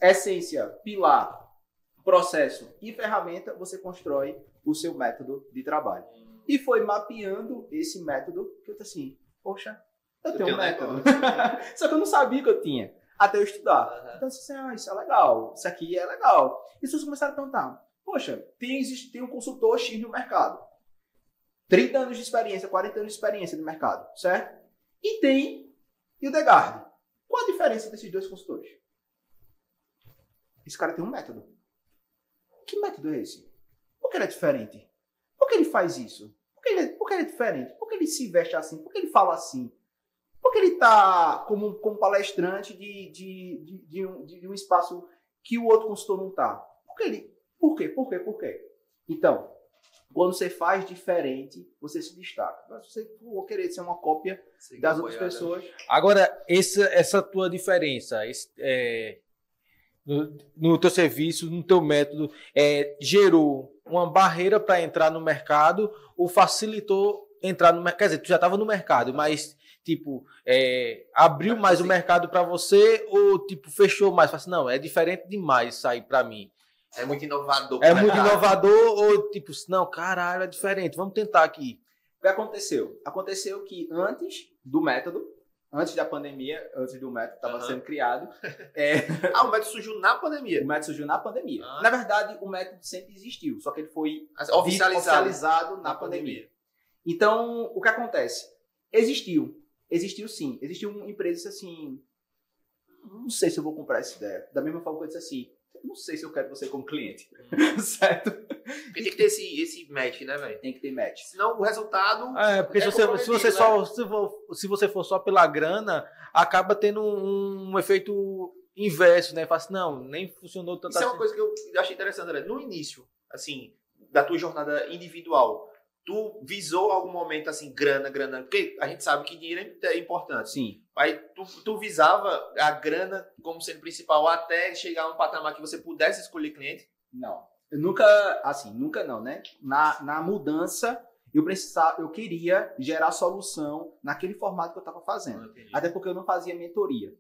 essência, pilar, processo e ferramenta, você constrói o seu método de trabalho. E foi mapeando esse método que eu tô assim, poxa, eu, eu tenho um método. Só que eu não sabia que eu tinha, até eu estudar. Uhum. Então, assim, ah, isso é legal, isso aqui é legal. E as pessoas começaram a perguntar, poxa, tem, tem um consultor X no mercado. 30 anos de experiência, 40 anos de experiência no mercado, certo? E tem Hildegard. Qual a diferença desses dois consultores? Esse cara tem um método. Que método é esse? Por que ele é diferente? Por que ele faz isso? Por que ele, é, por que ele é diferente? Por que ele se veste assim? Por que ele fala assim? Por que ele está como, como palestrante de, de, de, de, um, de um espaço que o outro consultor não está? Por que ele. Por quê? Por quê? Por quê? Então, quando você faz diferente, você se destaca. Mas você for querer ser uma cópia Sim, das outras pessoas. Agora, essa, essa tua diferença, esse, é, no, no teu serviço, no teu método, é, gerou uma barreira para entrar no mercado ou facilitou entrar no mercado? Quer dizer, tu já estava no mercado, mas tipo, é, abriu mais o mercado para você ou tipo fechou mais? Assim, não, é diferente demais sair para mim. É muito inovador. É muito inovador ou tipo, não, caralho, é diferente, vamos tentar aqui. O que aconteceu? Aconteceu que antes do método, antes da pandemia, antes do método estava uhum. sendo criado. É... ah, o método surgiu na pandemia. O método surgiu na pandemia. Ah. Na verdade, o método sempre existiu, só que ele foi oficializado, oficializado na, na pandemia. pandemia. Então, o que acontece? Existiu. Existiu sim. Existiu uma empresa assim. Não sei se eu vou comprar essa ideia. Da mesma forma que eu disse assim não sei se eu quero você como cliente. Hum. certo? Porque tem que ter esse, esse match, né, velho? Tem que ter match. Senão o resultado. É, porque é se, você, se, você só, né? se, for, se você for só pela grana, acaba tendo um, um efeito inverso, né? Faz, assim, não, nem funcionou tanto Isso assim. é uma coisa que eu achei interessante, André. No início, assim, da tua jornada individual, tu visou algum momento assim, grana, grana? Porque a gente sabe que dinheiro é importante. Sim. Aí tu, tu visava a grana como sendo principal até chegar a um patamar que você pudesse escolher cliente? Não. eu nunca, assim, nunca não, né? Na, na mudança, eu precisava, eu queria gerar solução naquele formato que eu estava fazendo. Até porque eu não fazia mentoria.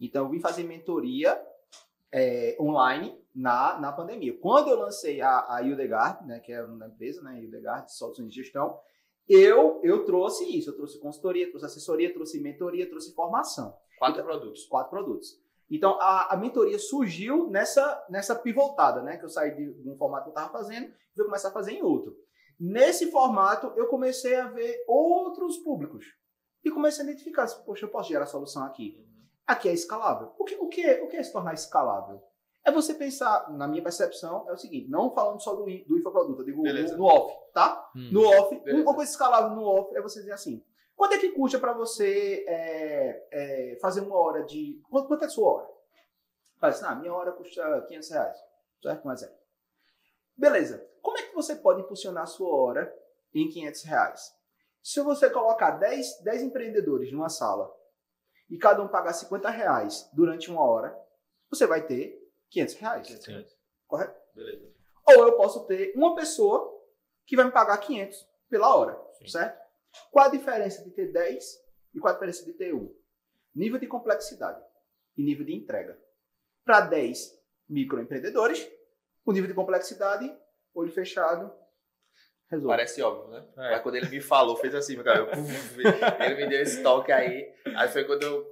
Então, eu vim fazer mentoria é, online na, na pandemia. Quando eu lancei a, a Hildegard, né, que é uma empresa, né, Hildegard, Soluções de Gestão, eu, eu trouxe isso. Eu trouxe consultoria, trouxe assessoria, trouxe mentoria, trouxe formação. Quatro então, produtos. Quatro produtos. Então, a, a mentoria surgiu nessa, nessa pivotada, né? Que eu saí de, de um formato que eu estava fazendo e fui começar a fazer em outro. Nesse formato, eu comecei a ver outros públicos. E comecei a identificar, poxa, eu posso gerar solução aqui. Aqui é escalável. O que, o que, o que é se tornar escalável? É você pensar, na minha percepção, é o seguinte, não falando só do, do infoproduto, eu digo no, no, off, tá? Hum, no off, beleza. uma coisa escalável no off é você dizer assim, quanto é que custa para você é, é, fazer uma hora de... Quanto, quanto é a sua hora? Faz assim, ah, minha hora custa 500 reais, certo? Um exemplo. Beleza. Como é que você pode impulsionar a sua hora em 500 reais? Se você colocar 10, 10 empreendedores numa sala e cada um pagar 50 reais durante uma hora, você vai ter 500 reais. 500 reais. Correto? Beleza. Ou eu posso ter uma pessoa que vai me pagar 500 pela hora, Sim. certo? Qual a diferença de ter 10 e qual a diferença de ter 1? Nível de complexidade e nível de entrega. Para 10 microempreendedores, o nível de complexidade, olho fechado, resolve. Parece óbvio, né? É. Mas quando ele me falou, fez assim, meu cara, eu, ele me deu esse toque aí. Aí foi quando eu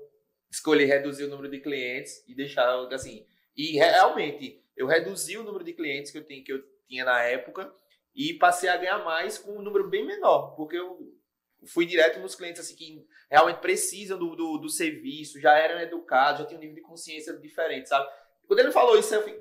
escolhi reduzir o número de clientes e deixar assim. E realmente, eu reduzi o número de clientes que eu, tinha, que eu tinha na época e passei a ganhar mais com um número bem menor, porque eu fui direto nos clientes assim que realmente precisam do, do, do serviço, já eram educados, já tinham um nível de consciência diferente, sabe? Quando ele falou isso, eu fiquei,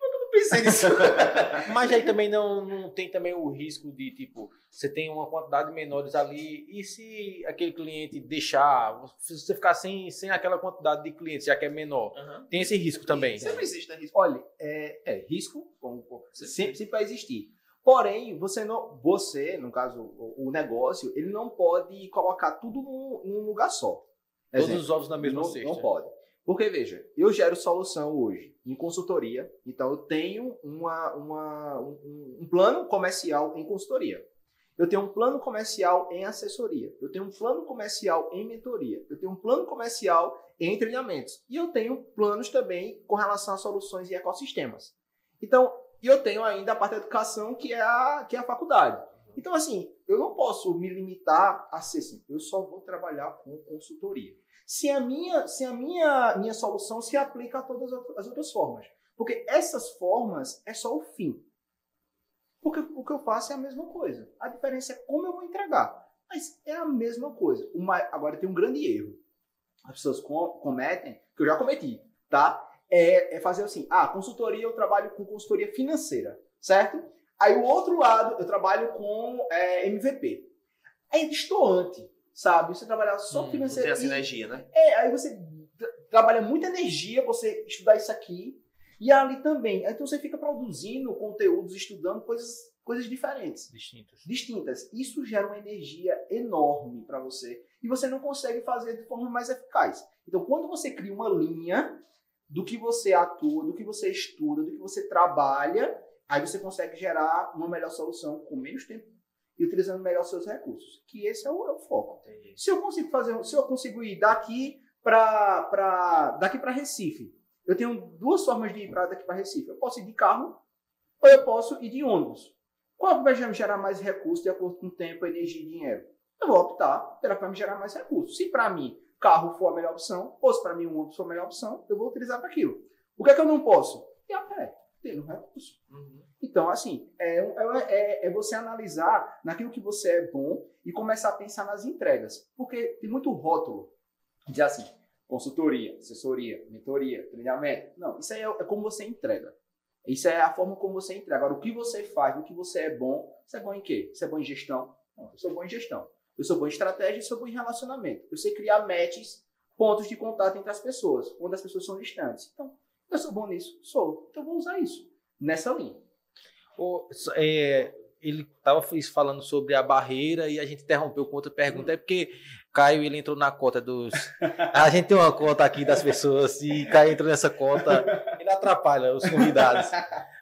eu não pensei nisso? Mas aí também não, não tem também o risco de, tipo, você tem uma quantidade de menores ali, e se aquele cliente deixar, se você ficar sem, sem aquela quantidade de clientes, já que é menor, uhum. tem esse risco também. Sempre existe, né? Risco. Olha, é, é risco, como, sempre, sempre vai existir. Porém, você não, você, no caso, o, o negócio, ele não pode colocar tudo num, num lugar só. Exemplo, Todos os ovos na mesma não, cesta. Não pode. Porque, veja, eu gero solução hoje em consultoria, então eu tenho uma, uma, um, um, plano comercial em consultoria. Eu tenho um plano comercial em assessoria. Eu tenho um plano comercial em mentoria. Eu tenho um plano comercial em treinamentos. E eu tenho planos também com relação a soluções e ecossistemas. Então, eu tenho ainda a parte da educação, que é a, que é a faculdade. Então, assim, eu não posso me limitar a ser assim, eu só vou trabalhar com consultoria se a minha, se a minha, minha solução se aplica a todas as outras formas. Porque essas formas é só o fim. Porque o que eu faço é a mesma coisa. A diferença é como eu vou entregar. Mas é a mesma coisa. Uma, agora tem um grande erro. As pessoas com, cometem, que eu já cometi, tá? É, é fazer assim, ah, consultoria, eu trabalho com consultoria financeira, certo? Aí o outro lado, eu trabalho com é, MVP. É destoante sabe? Você trabalhar só hum, financeiro. Tem essa energia, né? É, aí você trabalha muita energia você estudar isso aqui e ali também. Então você fica produzindo conteúdos, estudando coisas, coisas diferentes. Distintas. Distintas. Isso gera uma energia enorme para você e você não consegue fazer de forma mais eficaz. Então quando você cria uma linha do que você atua, do que você estuda, do que você trabalha, aí você consegue gerar uma melhor solução com menos tempo e utilizando melhor seus recursos. Que esse é o, é o foco. Entendi. Se eu consigo fazer, se eu consigo ir daqui para daqui para Recife, eu tenho duas formas de ir para daqui para Recife. Eu posso ir de carro ou eu posso ir de ônibus. Qual vai gerar mais recursos de acordo com o tempo, energia e dinheiro? Eu vou optar pela que me gerar mais recursos. Se para mim carro for a melhor opção, ou se para mim um ônibus for a melhor opção, eu vou utilizar para aquilo. O que é que eu não posso? Ir a pé, tendo recurso. Uhum. Então, assim, é, é, é, é, você analisar naquilo que você é bom e começar a pensar nas entregas. Porque tem muito rótulo de assim, consultoria, assessoria, mentoria, treinamento. Não, isso aí é, é, como você entrega. Isso é a forma como você entrega. Agora, o que você faz, o que você é bom, você é bom em quê? Você é bom em gestão? Não, eu sou bom em gestão. Eu sou bom em estratégia e sou bom em relacionamento. Eu sei criar matches, pontos de contato entre as pessoas, quando as pessoas são distantes. Então, eu sou bom nisso? Sou. Então, vou usar isso nessa linha. O, é, ele estava falando sobre a barreira e a gente interrompeu com outra pergunta. É porque Caio ele entrou na cota dos. A gente tem uma cota aqui das pessoas e Caio entrou nessa cota. ainda atrapalha os convidados.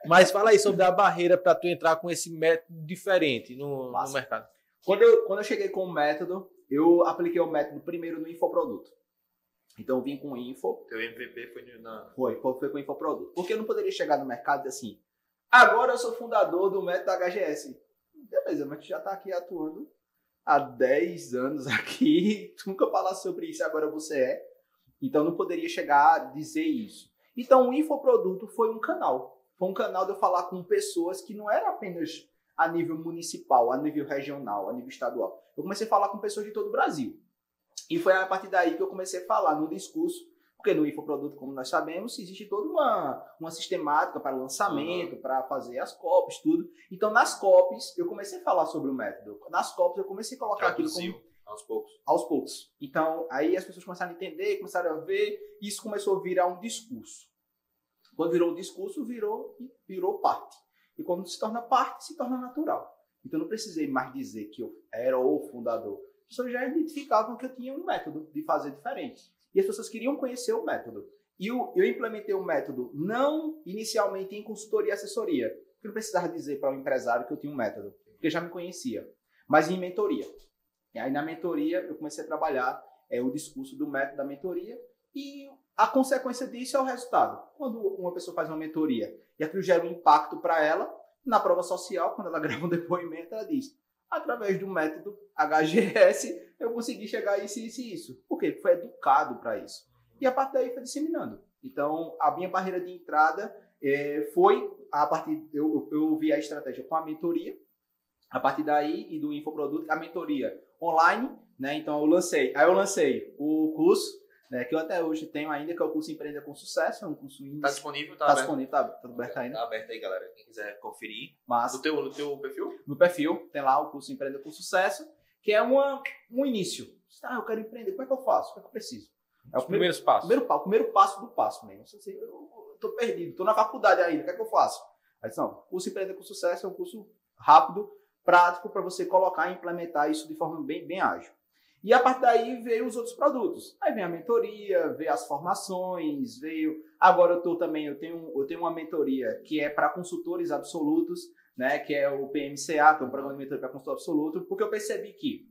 Mas fala aí sobre a barreira para tu entrar com esse método diferente no, no mercado. Quando eu, quando eu cheguei com o método, eu apliquei o método primeiro no infoproduto. Então eu vim com info. Teu MVP foi na. Foi, foi com infoproduto. Porque eu não poderia chegar no mercado assim. Agora eu sou fundador do método HGS. Beleza, mas tu já está aqui atuando há 10 anos aqui, tu nunca falasse sobre isso, agora você é. Então não poderia chegar a dizer isso. Então o infoproduto foi um canal. Foi um canal de eu falar com pessoas que não era apenas a nível municipal, a nível regional, a nível estadual. Eu comecei a falar com pessoas de todo o Brasil. E foi a partir daí que eu comecei a falar no discurso, porque no infoproduto, como nós sabemos, existe toda uma, uma sistemática para lançamento, uhum. para fazer as copies, tudo. Então, nas copies, eu comecei a falar sobre o método. Nas copies, eu comecei a colocar Traduziu. aquilo como aos poucos. Aos poucos. Então, aí as pessoas começaram a entender, começaram a ver, e isso começou a virar um discurso. Quando virou um discurso, virou virou parte. E quando se torna parte, se torna natural. Então, não precisei mais dizer que eu era o fundador pessoas já identificavam que eu tinha um método de fazer diferente. E as pessoas queriam conhecer o método. E eu, eu implementei o um método não inicialmente em consultoria e assessoria, porque eu não precisava dizer para o um empresário que eu tinha um método, porque já me conhecia, mas em mentoria. E aí na mentoria eu comecei a trabalhar é, o discurso do método da mentoria e a consequência disso é o resultado. Quando uma pessoa faz uma mentoria e aquilo gera um impacto para ela, na prova social, quando ela grava um depoimento, ela diz: através do método HGS, eu consegui chegar a isso, isso e isso. Por quê? Porque foi educado para isso. E a partir daí foi disseminando. Então, a minha barreira de entrada é, foi a partir. Eu, eu vi a estratégia com a mentoria. A partir daí e do infoproduto, a mentoria online, né? Então eu lancei. Aí eu lancei o curso né, que eu até hoje tenho ainda, que é o curso Empreenda com Sucesso, é um curso índice. Tá disponível? Tá, tá disponível, tá, tá aberto ainda. Tá aberto aí, galera, quem quiser conferir. Mas, no, teu, no teu perfil? No perfil, tem lá o curso Empreenda com Sucesso, que é uma, um início. Ah, eu quero empreender, como é que eu faço? O que é que eu preciso? É o primeiro passo. Primeiro, o primeiro passo do passo mesmo. Assim, eu, eu tô perdido, tô na faculdade ainda, o que é que eu faço? Aí, não, o curso Empreenda com Sucesso é um curso rápido, prático, para você colocar e implementar isso de forma bem, bem ágil. E a partir daí veio os outros produtos. Aí vem a mentoria, veio as formações, veio. Agora eu tô também, eu tenho, eu tenho uma mentoria que é para consultores absolutos, né? Que é o PMCA, que é um programa de mentoria para consultor absoluto, porque eu percebi que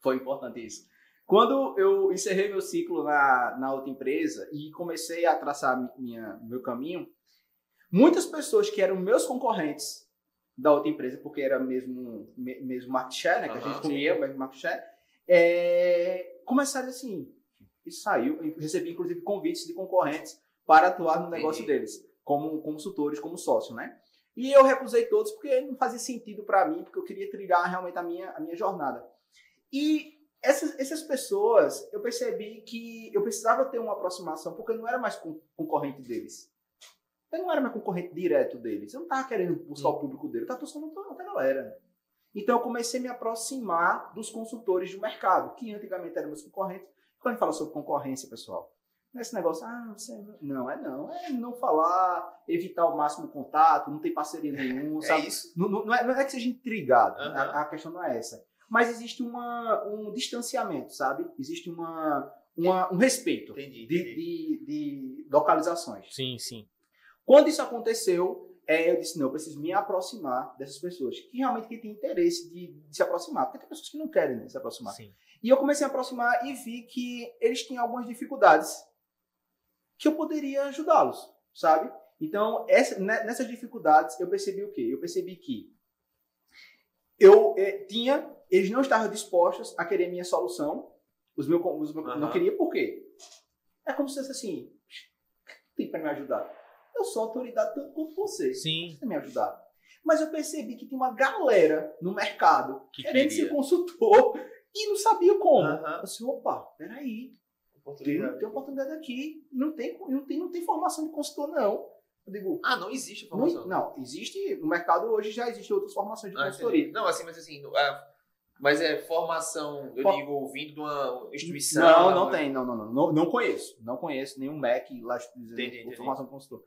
foi importante isso. Quando eu encerrei meu ciclo na, na outra empresa e comecei a traçar minha, meu caminho, muitas pessoas que eram meus concorrentes da outra empresa, porque era mesmo, mesmo market share, né? Que uhum, a gente comia, o mesmo market share, é, começaram assim, e saiu, recebi inclusive convites de concorrentes para atuar no negócio deles, como consultores, como sócio, né? E eu recusei todos porque não fazia sentido para mim, porque eu queria trilhar realmente a minha, a minha jornada. E essas, essas pessoas, eu percebi que eu precisava ter uma aproximação, porque eu não era mais concorrente deles. Eu não era mais concorrente direto deles. Eu não estava querendo buscar o público deles, eu estava buscando outra galera. Então eu comecei a me aproximar dos consultores do mercado, que antigamente eram meus concorrentes. Quando a gente fala sobre concorrência, pessoal, não é esse negócio, ah, você é não é não, é não falar, evitar o máximo contato, não ter parceria nenhuma, é sabe? Isso. Não, não, é, não é que seja intrigado, uhum. a, a, questão não é essa. Mas existe uma, um distanciamento, sabe? Existe uma, uma um respeito entendi, entendi. De, de, de localizações. Sim, sim. Quando isso aconteceu, é, eu disse, não, eu preciso me aproximar dessas pessoas, que realmente que têm interesse de, de, se aproximar, porque tem pessoas que não querem né, se aproximar. Sim. E eu comecei a aproximar e vi que eles tinham algumas dificuldades que eu poderia ajudá-los, sabe? Então, essa, né, nessas dificuldades, eu percebi o quê? Eu percebi que eu é, tinha, eles não estavam dispostos a querer minha solução, os meus, os meus uhum. não queria por quê? É como se fosse assim, tem para me ajudar eu sou autoridade tanto quanto você. Sim. Você me ajudar. Mas eu percebi que tem uma galera no mercado que querendo queria. ser consultor e não sabia como. Uhum. Eu disse, opa, peraí. Oportunidade. Tem, tem oportunidade aqui. Não tem, não, tem, não tem formação de consultor, não. Eu digo, ah, não existe formação. Não, não, existe. No mercado hoje já existem outras formações de ah, consultoria. Entendi. Não, assim, mas assim, é, mas é formação, eu For... digo, vindo de uma instituição. Não, não, tem, não, não, não, não. Não conheço. Não conheço nenhum MEC lá dizendo formação de consultor.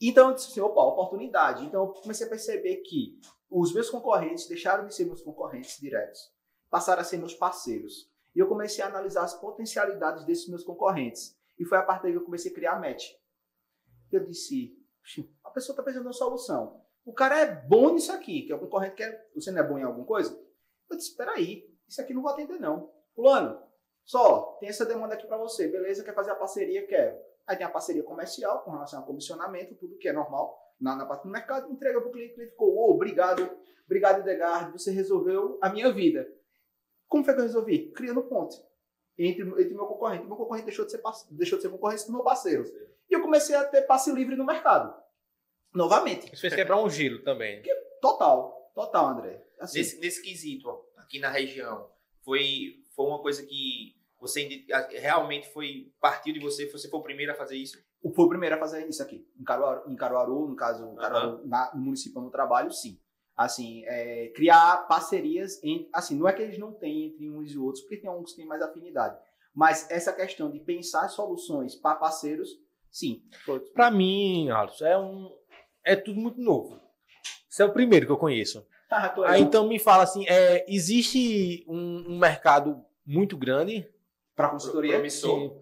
Então eu disse assim, opa, oportunidade. Então eu comecei a perceber que os meus concorrentes deixaram de ser meus concorrentes diretos, passaram a ser meus parceiros. E eu comecei a analisar as potencialidades desses meus concorrentes. E foi a partir daí que eu comecei a criar a match. Eu disse, a pessoa está precisando de uma solução. O cara é bom nisso aqui, que é o concorrente quer. Você não é bom em alguma coisa? Eu disse, espera aí, isso aqui não vou atender não. Fulano, só, tem essa demanda aqui para você, beleza? Quer fazer a parceria? Quero. Aí tem a parceria comercial com relação ao comissionamento, tudo que é normal na, na parte do mercado, entrega para o cliente, o cliente ficou, oh, obrigado, obrigado, Edegard, você resolveu a minha vida. Como foi que eu resolvi? Criando ponte entre, entre meu concorrente. Meu concorrente deixou de ser, deixou de ser concorrente do meu parceiro. E eu comecei a ter passe livre no mercado. Novamente. Isso fez quebrar um giro também. Total, total, André. Assim. Nesse, nesse quesito, ó, aqui na região, foi, foi uma coisa que você realmente foi partiu de você, você foi o primeiro a fazer isso? Foi o primeiro a fazer isso aqui. Em Caruaru, em Caruaru no caso, Caruaru, na, no município no trabalho, sim. Assim, é, criar parcerias, entre, assim, não é que eles não têm entre uns e outros, porque tem alguns que têm mais afinidade. Mas essa questão de pensar soluções para parceiros, sim. Para mim, Alisson, é um, é tudo muito novo. Esse é o primeiro que eu conheço. Ah, Aí, então me fala assim, é, existe um, um mercado muito grande para consultoria promissor,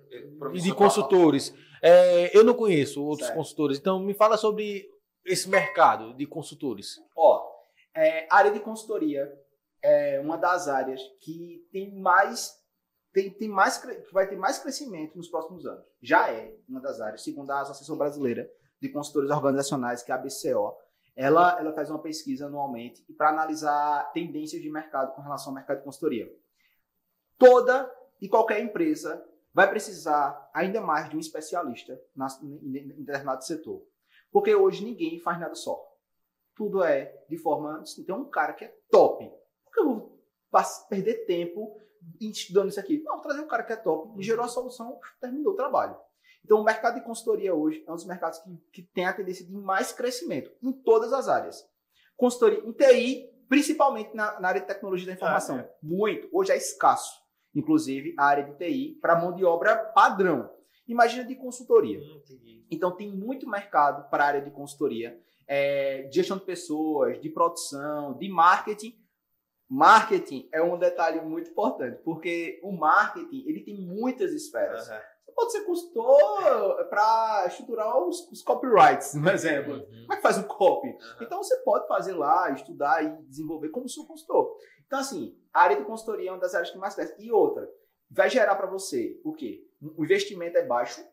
e de consultores. É, eu não conheço outros certo. consultores, então me fala sobre esse mercado de consultores. Ó, é, a área de consultoria é uma das áreas que tem mais tem, tem mais vai ter mais crescimento nos próximos anos. Já é uma das áreas, segundo a Associação Brasileira de Consultores Organizacionais, que é a BCO, ela, ela faz uma pesquisa anualmente para analisar tendências de mercado com relação ao mercado de consultoria. Toda e qualquer empresa vai precisar ainda mais de um especialista em, em determinado setor. Porque hoje ninguém faz nada só. Tudo é de forma. Tem um cara que é top. Por que eu vou perder tempo estudando isso aqui? Não, vou trazer um cara que é top, gerou a solução, terminou o trabalho. Então, o mercado de consultoria hoje é um dos mercados que, que tem a tendência de mais crescimento em todas as áreas. Consultoria em TI, principalmente na, na área de tecnologia da informação. Ah, é. Muito. Hoje é escasso, inclusive, a área de TI para mão de obra padrão. Imagina de consultoria. Hum, então, tem muito mercado para a área de consultoria, é, de gestão de pessoas, de produção, de marketing. Marketing é um detalhe muito importante, porque o marketing ele tem muitas esferas. Uhum pode ser consultor para estruturar os, os, copyrights, por exemplo. Uhum. Como é que faz um copy? Uhum. Então você pode fazer lá, estudar e desenvolver como seu consultor. Então, assim, a área de consultoria é uma das áreas que mais cresce. E outra, vai gerar para você o quê? O investimento é baixo.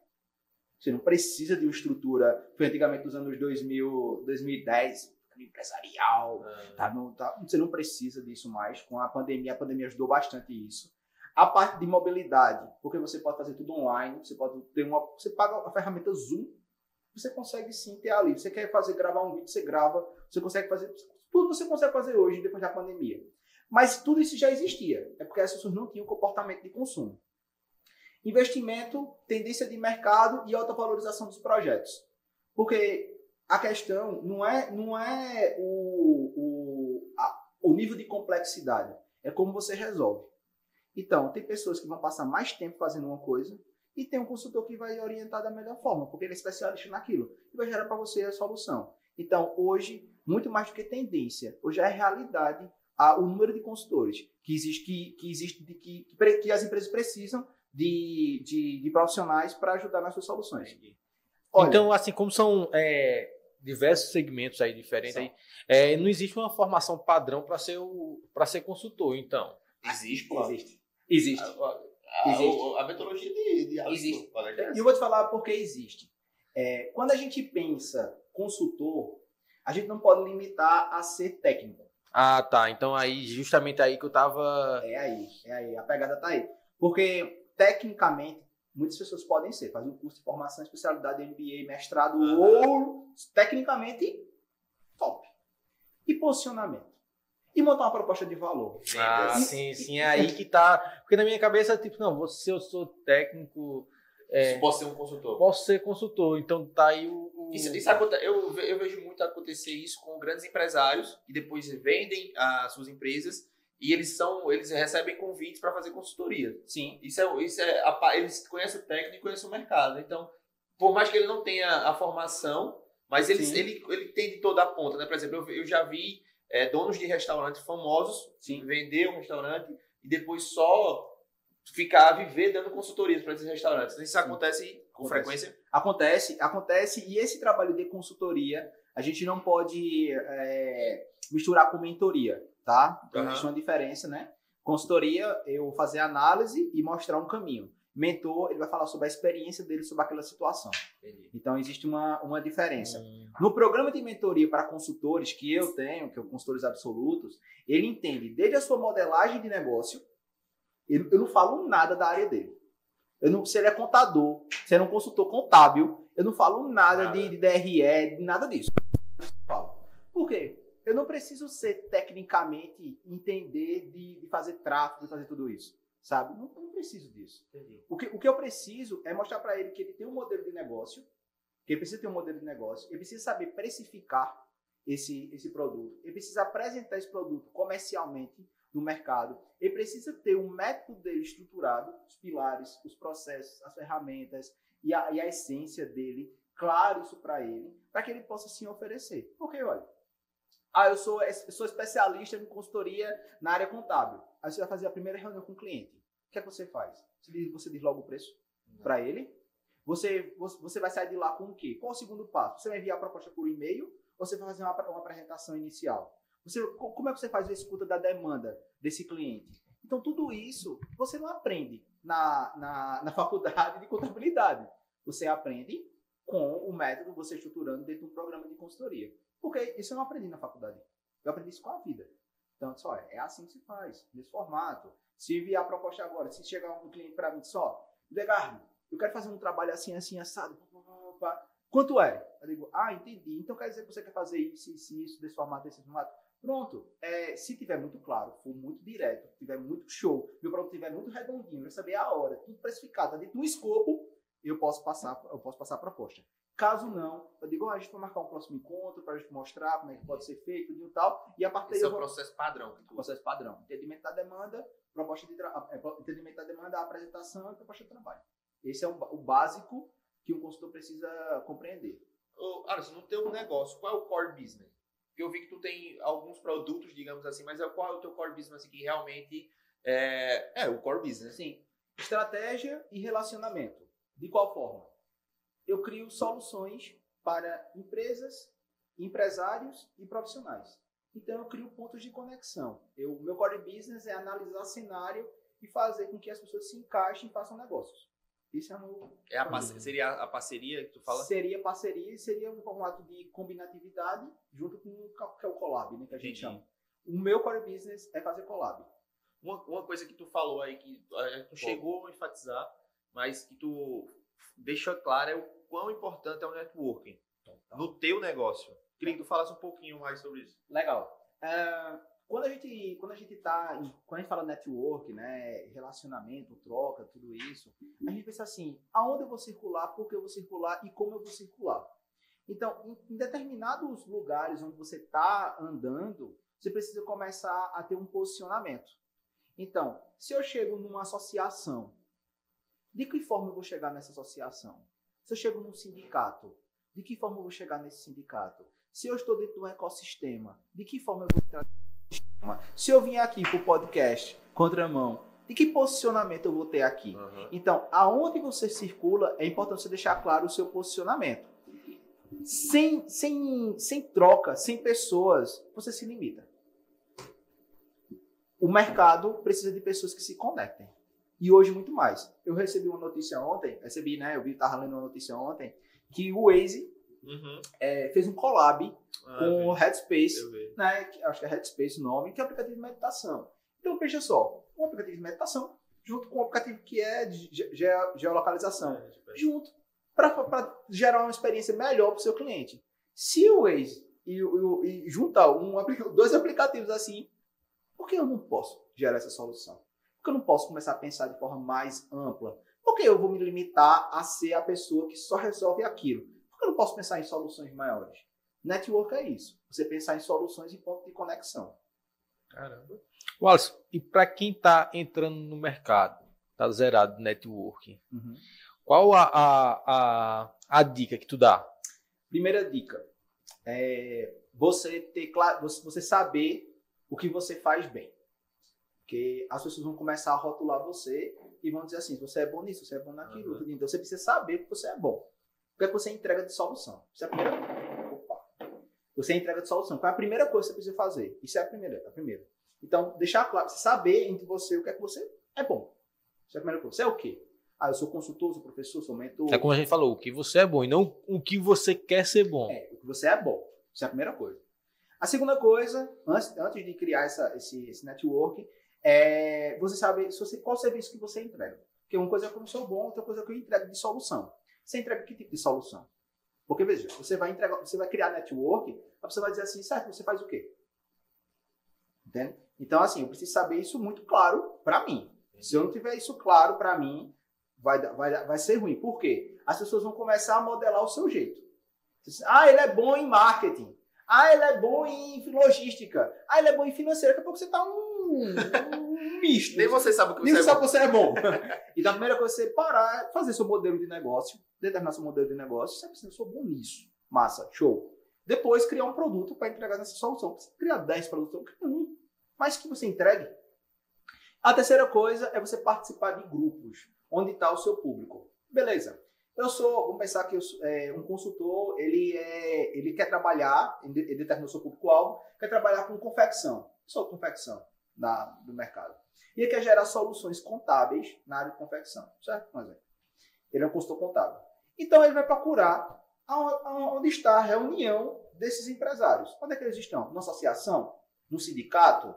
Você não precisa de uma estrutura. Foi antigamente nos anos 2000, 2010, empresarial. Uhum. Tá, não, tá, você não precisa disso mais. Com a pandemia, a pandemia ajudou bastante isso. A parte de mobilidade, porque você pode fazer tudo online, você pode ter uma. Você paga a ferramenta Zoom, você consegue sim ter ali. Você quer fazer, gravar um vídeo, você grava, você consegue fazer. Tudo você consegue fazer hoje, depois da pandemia. Mas tudo isso já existia. É porque as pessoas não tinham comportamento de consumo. Investimento, tendência de mercado e alta valorização dos projetos. Porque a questão não é, não é o, o, a, o nível de complexidade, é como você resolve. Então, tem pessoas que vão passar mais tempo fazendo uma coisa e tem um consultor que vai orientar da melhor forma, porque ele é especialista naquilo e vai gerar para você a solução. Então, hoje, muito mais do que tendência, hoje é realidade a, o número de consultores que existe, que, que, existe de, que, que as empresas precisam de, de, de profissionais para ajudar nas suas soluções. Olha, então, assim, como são é, diversos segmentos aí diferentes, aí, é, não existe uma formação padrão para ser, ser consultor, então. Existe, pô. Existe. Existe. A, a, existe. a, a metodologia de, de Existe. E eu vou te falar por que existe. É, quando a gente pensa consultor, a gente não pode limitar a ser técnico. Ah, tá. Então aí, justamente aí que eu tava. É aí, é aí. A pegada tá aí. Porque, tecnicamente, muitas pessoas podem ser, fazer um curso de formação, especialidade MBA, mestrado, ou tecnicamente top. E posicionamento e montar uma proposta de valor. Ah, sim, sim, é aí que tá. Porque na minha cabeça, tipo, não, você, eu sou técnico. É, posso ser um consultor. Posso ser consultor, então tá aí o. o... Isso, isso eu, eu vejo muito acontecer isso com grandes empresários que depois vendem as suas empresas e eles são eles recebem convites para fazer consultoria. Sim. Isso é, isso é a, eles conhecem o técnico, conhecem o mercado. Então, por mais que ele não tenha a formação, mas ele, ele, ele tem de toda a ponta, né? Por exemplo, eu, eu já vi é, donos de restaurantes famosos Sim. vender um restaurante e depois só ficar a viver dando consultorias para esses restaurantes. Isso acontece Com frequência? Acontece, acontece. E esse trabalho de consultoria, a gente não pode é, misturar com mentoria, tá? Então Aham. existe uma diferença, né? Consultoria, eu fazer análise e mostrar um caminho. Mentor, ele vai falar sobre a experiência dele sobre aquela situação. Entendi. Então existe uma, uma diferença. Hum. No programa de mentoria para consultores que eu tenho, que é o consultores absolutos, ele entende desde a sua modelagem de negócio, eu, eu não falo nada da área dele. Eu não, se ele é contador, se ele é um consultor contábil, eu não falo nada, Nada. De, de DRE, de nada disso. Por quê? Eu não preciso ser tecnicamente entender de, de fazer tráfego, de fazer tudo isso. Sabe? Não, não preciso disso. Entendi. O que, o que eu preciso é mostrar para ele que ele tem um modelo de negócio, que ele precisa ter um modelo de negócio, ele precisa saber precificar esse, esse produto, ele precisa apresentar esse produto comercialmente no mercado, ele precisa ter um método dele estruturado, os pilares, os processos, as ferramentas e a, e a essência dele, claro isso para ele, para que ele possa sim oferecer. Porque, olha, ah, eu sou, eu sou especialista em consultoria na área contábil. Aí você vai fazer a primeira reunião com o cliente. O que é que você faz? Você diz, você diz logo o preço para ele? Você, você você vai sair de lá com o quê? Qual o segundo passo? Você vai enviar a proposta por e-mail ou você vai fazer uma, uma apresentação inicial? Você, co- como é que você faz a escuta da demanda desse cliente? Então, tudo isso você não aprende na, na, na faculdade de contabilidade. Você aprende com o método, você estruturando dentro de um programa de consultoria. Porque isso eu não aprendi na faculdade. Eu aprendi isso com a vida. Então, só é assim que se faz, nesse formato. Se enviar a proposta agora, se chegar um cliente para mim só, Legardo, eu quero fazer um trabalho assim, assim, assado. Quanto é? Eu digo, ah, entendi. Então quer dizer que você quer fazer isso, isso, isso, desse formato, desse formato. Pronto. É, se tiver muito claro, for muito direto, tiver muito show, meu produto tiver muito redondinho, eu saber a hora, tudo precificado, tá dentro do escopo, eu posso passar, eu posso passar a proposta. Caso não, eu digo, ah, a gente vai marcar um próximo encontro para a gente mostrar como é que pode ser feito e tal. E a partir Esse é o vou processo padrão. tu usa. processo padrão. Entendimento da demanda, proposta de tra... é, entendimento da demanda, apresentação e proposta de trabalho. Esse é o, o básico que um consultor precisa compreender. Ô, Alisson, no teu negócio, qual é o core business? Porque eu vi que tu tem alguns produtos, digamos assim, mas é qual é o teu core business que realmente é, é o core business? Assim, estratégia e relacionamento. De qual forma? Eu crio soluções para empresas, empresários e profissionais. Então eu crio pontos de conexão. O meu core business é analisar cenário e fazer com que as pessoas se encaixem e façam negócios. Isso é meu É a seria a parceria que tu fala? Seria parceria e seria um formato de combinatividade junto com o que é o collab, né, que a gente Entendi. chama. O meu core business é fazer collab. Uma, uma coisa que tu falou aí, que eh, tu chegou a enfatizar, mas que tu deixou claro é o quão importante é o networking no teu negócio. Queria que tu falasse um pouquinho mais sobre isso. Legal. É, quando a gente quando a gente tá quando a gente fala network, né, relacionamento, troca, tudo isso, a gente pensa assim, aonde eu vou circular, por que eu vou circular e como eu vou circular. Então, em, determinados lugares onde você está andando, você precisa começar a ter um posicionamento. Então, se eu chego numa associação, de que forma eu vou chegar nessa associação? Se eu chego num sindicato, de que forma eu vou chegar nesse sindicato? Se eu estou dentro de um ecossistema, de que forma eu vou entrar? Se eu vim aqui para o podcast Contramão, de que posicionamento eu vou ter aqui? Então, aonde você circula, é importante você deixar claro o seu posicionamento. Sem, sem, sem troca, sem pessoas, você se limita. O mercado precisa de pessoas que se conectem. E hoje muito mais. Eu recebi uma notícia ontem, recebi, né? Eu vi, tava lendo uma notícia ontem, que o Waze Uhum. é, fez um collab Ah, com o. Headspace, né? que acho que é Headspace o nome, que é um aplicativo de meditação. Então, veja só, um aplicativo de meditação junto com um aplicativo que é de ge- ge- geolocalização, É, junto para gerar uma experiência melhor para o seu cliente. Se o Waze e, o- e juntar um, dois aplicativos assim, por que eu não posso gerar essa solução? Por que eu não posso começar a pensar de forma mais ampla? Por que eu vou me limitar a ser a pessoa que só resolve aquilo? Eu não posso pensar em soluções maiores? Network é isso. Você pensar em soluções e ponto de conexão. Caramba. Wallace, e para quem está entrando no mercado, tá zerado networking, qual a, a, a, a dica que tu dá? Primeira dica é você ter claro, você, saber o que você faz bem. Porque as pessoas vão começar a rotular você e vão dizer assim, você é bom nisso, você é bom naquilo. Uhum. Então você precisa saber que você é bom. O que é que você entrega de solução? Isso é a primeira Opa. Você entrega de solução. Qual é a primeira coisa que você precisa fazer? Isso é a primeira, a primeira. Então, deixar claro, saber entre você o que é que você é bom. Isso é a primeira coisa. Você é o quê? Ah, eu sou consultor, sou professor, sou mentor. É como a gente falou, o que você é bom e não o que você quer ser bom. É, o que você é bom. Isso é a primeira coisa. A segunda coisa, antes, antes de criar essa, esse, esse network, é você saber se você, qual serviço que você entrega. Porque uma coisa é que eu sou bom, outra coisa é que eu entrego de solução. Você entrega que tipo de solução? Porque, veja, você vai entregar, você vai criar network, aí você vai dizer assim, certo, você faz o quê? Entende? Então, assim, eu preciso saber isso muito claro para mim. Se eu não tiver isso claro para mim, vai, vai, vai ser ruim. Por quê? As pessoas vão começar a modelar o seu jeito. Ah, ele é bom em marketing. Ah, ele é bom em logística. Ah, ele é bom em financeiro. Daqui a pouco você tá um, um misto. Nem você sabe o que Nem você você é sabe bom. que você é bom. então, a primeira coisa é você parar, fazer seu modelo de negócio, determinar seu modelo de negócio. Você precisa, eu sou bom nisso. Massa, show. Depois, criar um produto para entregar nessa solução. Você criar 10 produtos, cria um. Mas que você entregue. A terceira coisa é você participar de grupos, onde está o seu público. Beleza. Eu sou, vamos pensar que eu é, um consultor, ele, é, ele quer trabalhar, ele ele determinou seu público-alvo, quer trabalhar com confecção. Eu sou confecção na, do mercado. E ele quer gerar soluções contábeis na área de confecção, certo? Exemplo. Ele é um consultor contábil. Então ele vai procurar aonde está a reunião desses empresários. Onde é que eles estão? Numa associação? Num sindicato?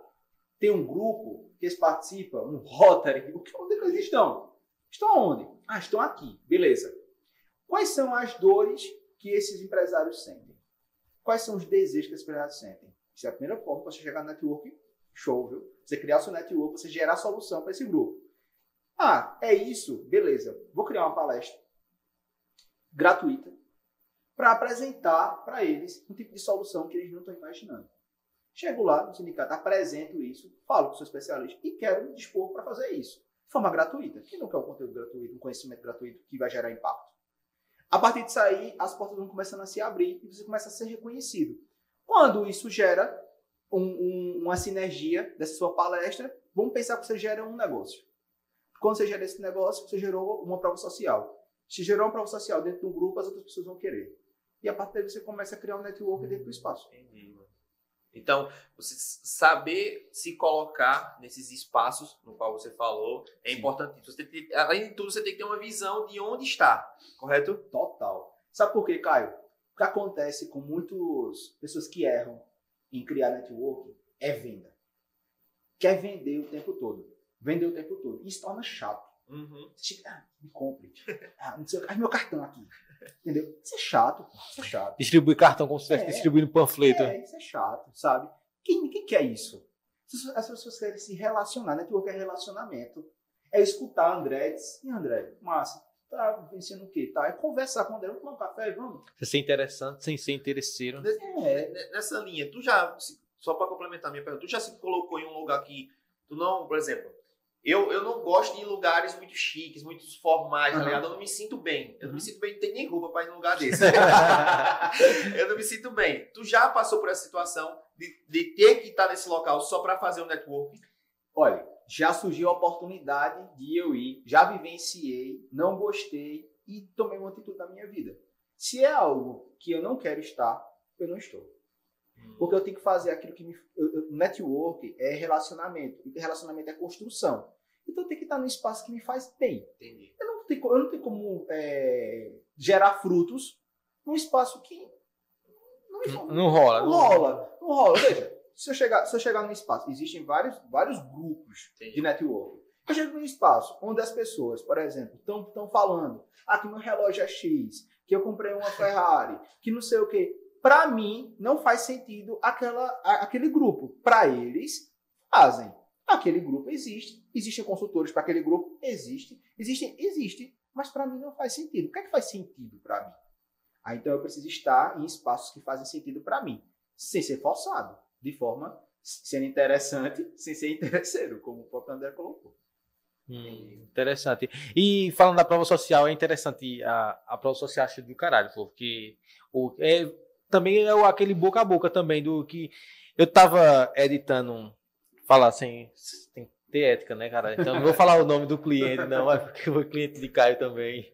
Tem um grupo que eles participam? Um Rotary? Onde é que eles estão? Estão aonde? Ah, estão aqui. Beleza. Quais são as dores que esses empresários sentem? Quais são os desejos que esses empresários sentem? Isso é a primeira forma para você chegar no network show, viu? Você criar seu network, você gerar solução para esse grupo. Ah, é isso? Beleza. Vou criar uma palestra gratuita para apresentar para eles um tipo de solução que eles não estão imaginando. Chego lá no sindicato, apresento isso, falo com o seu especialista e quero me dispor para fazer isso. De forma gratuita. Quem não quer um conteúdo gratuito, um conhecimento gratuito que vai gerar impacto? A partir disso aí, as portas vão começando a se abrir e você começa a ser reconhecido. Quando isso gera um- um- uma sinergia dessa sua palestra, vamos pensar que você gera um negócio. Quando você gera esse negócio, você gerou uma prova social. Se gerou uma prova social dentro de um grupo, as outras pessoas vão querer. E a partir daí você começa a criar um network dentro do espaço. Entendi. Então, você saber se colocar nesses espaços no qual você falou é importante. Você tem além de tudo, você tem que ter uma visão de onde está, correto? Total. Sabe por quê, Caio? O que acontece com muitas pessoas que erram em criar network é venda. Quer vender o tempo todo. Vender o tempo todo. Isso torna chato. Uhum. Você chega, ah, me compre. Ah, não sei, o que- ah, meu cartão aqui. Entendeu? Isso é chato. pô. Isso é chato. Distribuir cartão como se estivesse É. distribuindo panfleto. É, isso é chato, sabe? Quem, quem quer isso? As pessoas querem se relacionar. Network é relacionamento. É escutar André. E André, massa, tá vencendo o quê? Tá, é conversar com o André. Vamos tomar um café? Vamos. Você ser interessante sem ser interesseiro. É, Ne- Nessa linha, tu já, só para complementar a minha pergunta, tu já se colocou em um lugar que tu não, por exemplo, eu, eu não gosto de ir em lugares muito chiques, muito formais, tá Uhum. ligado? Eu não me sinto bem. Eu não me Uhum. sinto bem, não tem nem roupa para ir num lugar desse. eu não me sinto bem. Tu já passou por essa situação de, de ter que estar nesse local só para fazer um network? Olha, já surgiu a oportunidade de eu ir, já vivenciei, não gostei e tomei uma atitude na minha vida. Se é algo que eu não quero estar, eu não estou. Porque eu tenho que fazer aquilo que me. Network é relacionamento. E relacionamento é construção. Então eu tenho que estar num espaço que me faz bem. Entendi. Eu não tenho, eu não tenho como é, gerar frutos num espaço que não, Não, não rola. não rola. Não rola. Veja, se eu chegar, se eu chegar num espaço, existem vários, vários grupos de Entendi. network. Eu chego num espaço onde as pessoas, por exemplo, estão falando ah, que meu relógio é X, que eu comprei uma Ferrari, que não sei o quê. Para mim, não faz sentido aquela, aquele grupo. Para eles, fazem. Aquele grupo existe. Existem consultores para aquele grupo? Existe. Existe, existe. Mas para mim não faz sentido. O que é que faz sentido para mim? Aí, então eu preciso estar em espaços que fazem sentido para mim, sem ser forçado, de forma sendo interessante, sem ser interesseiro, como o próprio André colocou. Hum, interessante. E falando da prova social, é interessante a, a prova social acho do caralho, porque o, é, também é aquele boca a boca também do que eu tava editando, falar sem, tem ter ética, né, cara? Então não vou falar o nome do cliente, não, é porque foi cliente de Caio também.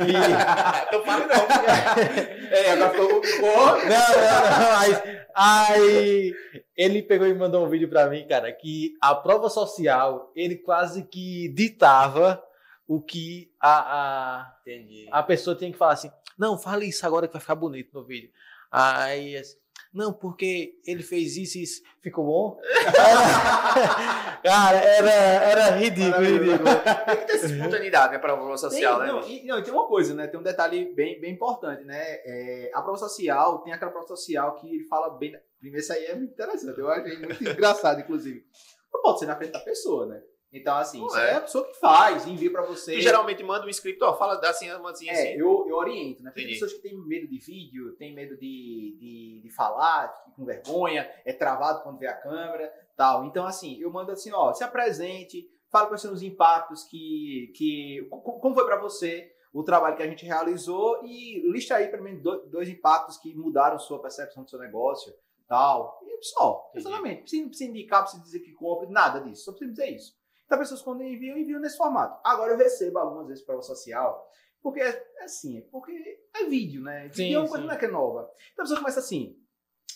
E... então fale não. é, agora ficou. Não, não, não, mas aí ele pegou e mandou um vídeo pra mim, cara, que a prova social, ele quase que ditava o que a, a, a pessoa tinha que falar assim, não, fale isso agora que vai ficar bonito no vídeo. Aí, assim, não, porque ele fez isso e isso. Ficou bom? Cara, era, era ridículo, ridículo. Tem que ter essa espontaneidade, né, para a prova social, tem, né? Não, e, não, tem uma coisa, né? Tem um detalhe bem, bem importante, né? É, a prova social, tem aquela prova social que ele fala bem. Primeiro, isso aí é muito interessante. Eu achei muito engraçado, inclusive. Não pode ser na frente da pessoa, né? Então, assim, isso é. é a pessoa que faz, envia para você. Tu geralmente manda um inscrito, ó, fala assim, assim, é, assim. Eu, eu oriento, né? Tem pessoas que têm medo de vídeo, tem medo de, de, de falar, com vergonha, é travado quando vê a câmera, tal. Então, assim, eu mando assim, ó, se apresente, fala quais são os impactos que. que como foi para você o trabalho que a gente realizou e lista aí, pelo menos, dois impactos que mudaram sua percepção do seu negócio, tal. E só, exatamente. Não precisa indicar, precisa dizer que compre, nada disso, só precisa dizer isso. Então, pessoas quando enviam, enviam nesse formato. Agora eu recebo algumas vezes prova social, porque é assim, porque é vídeo, né? Sim, e é uma coisa não é que é nova. Então a pessoa começa assim,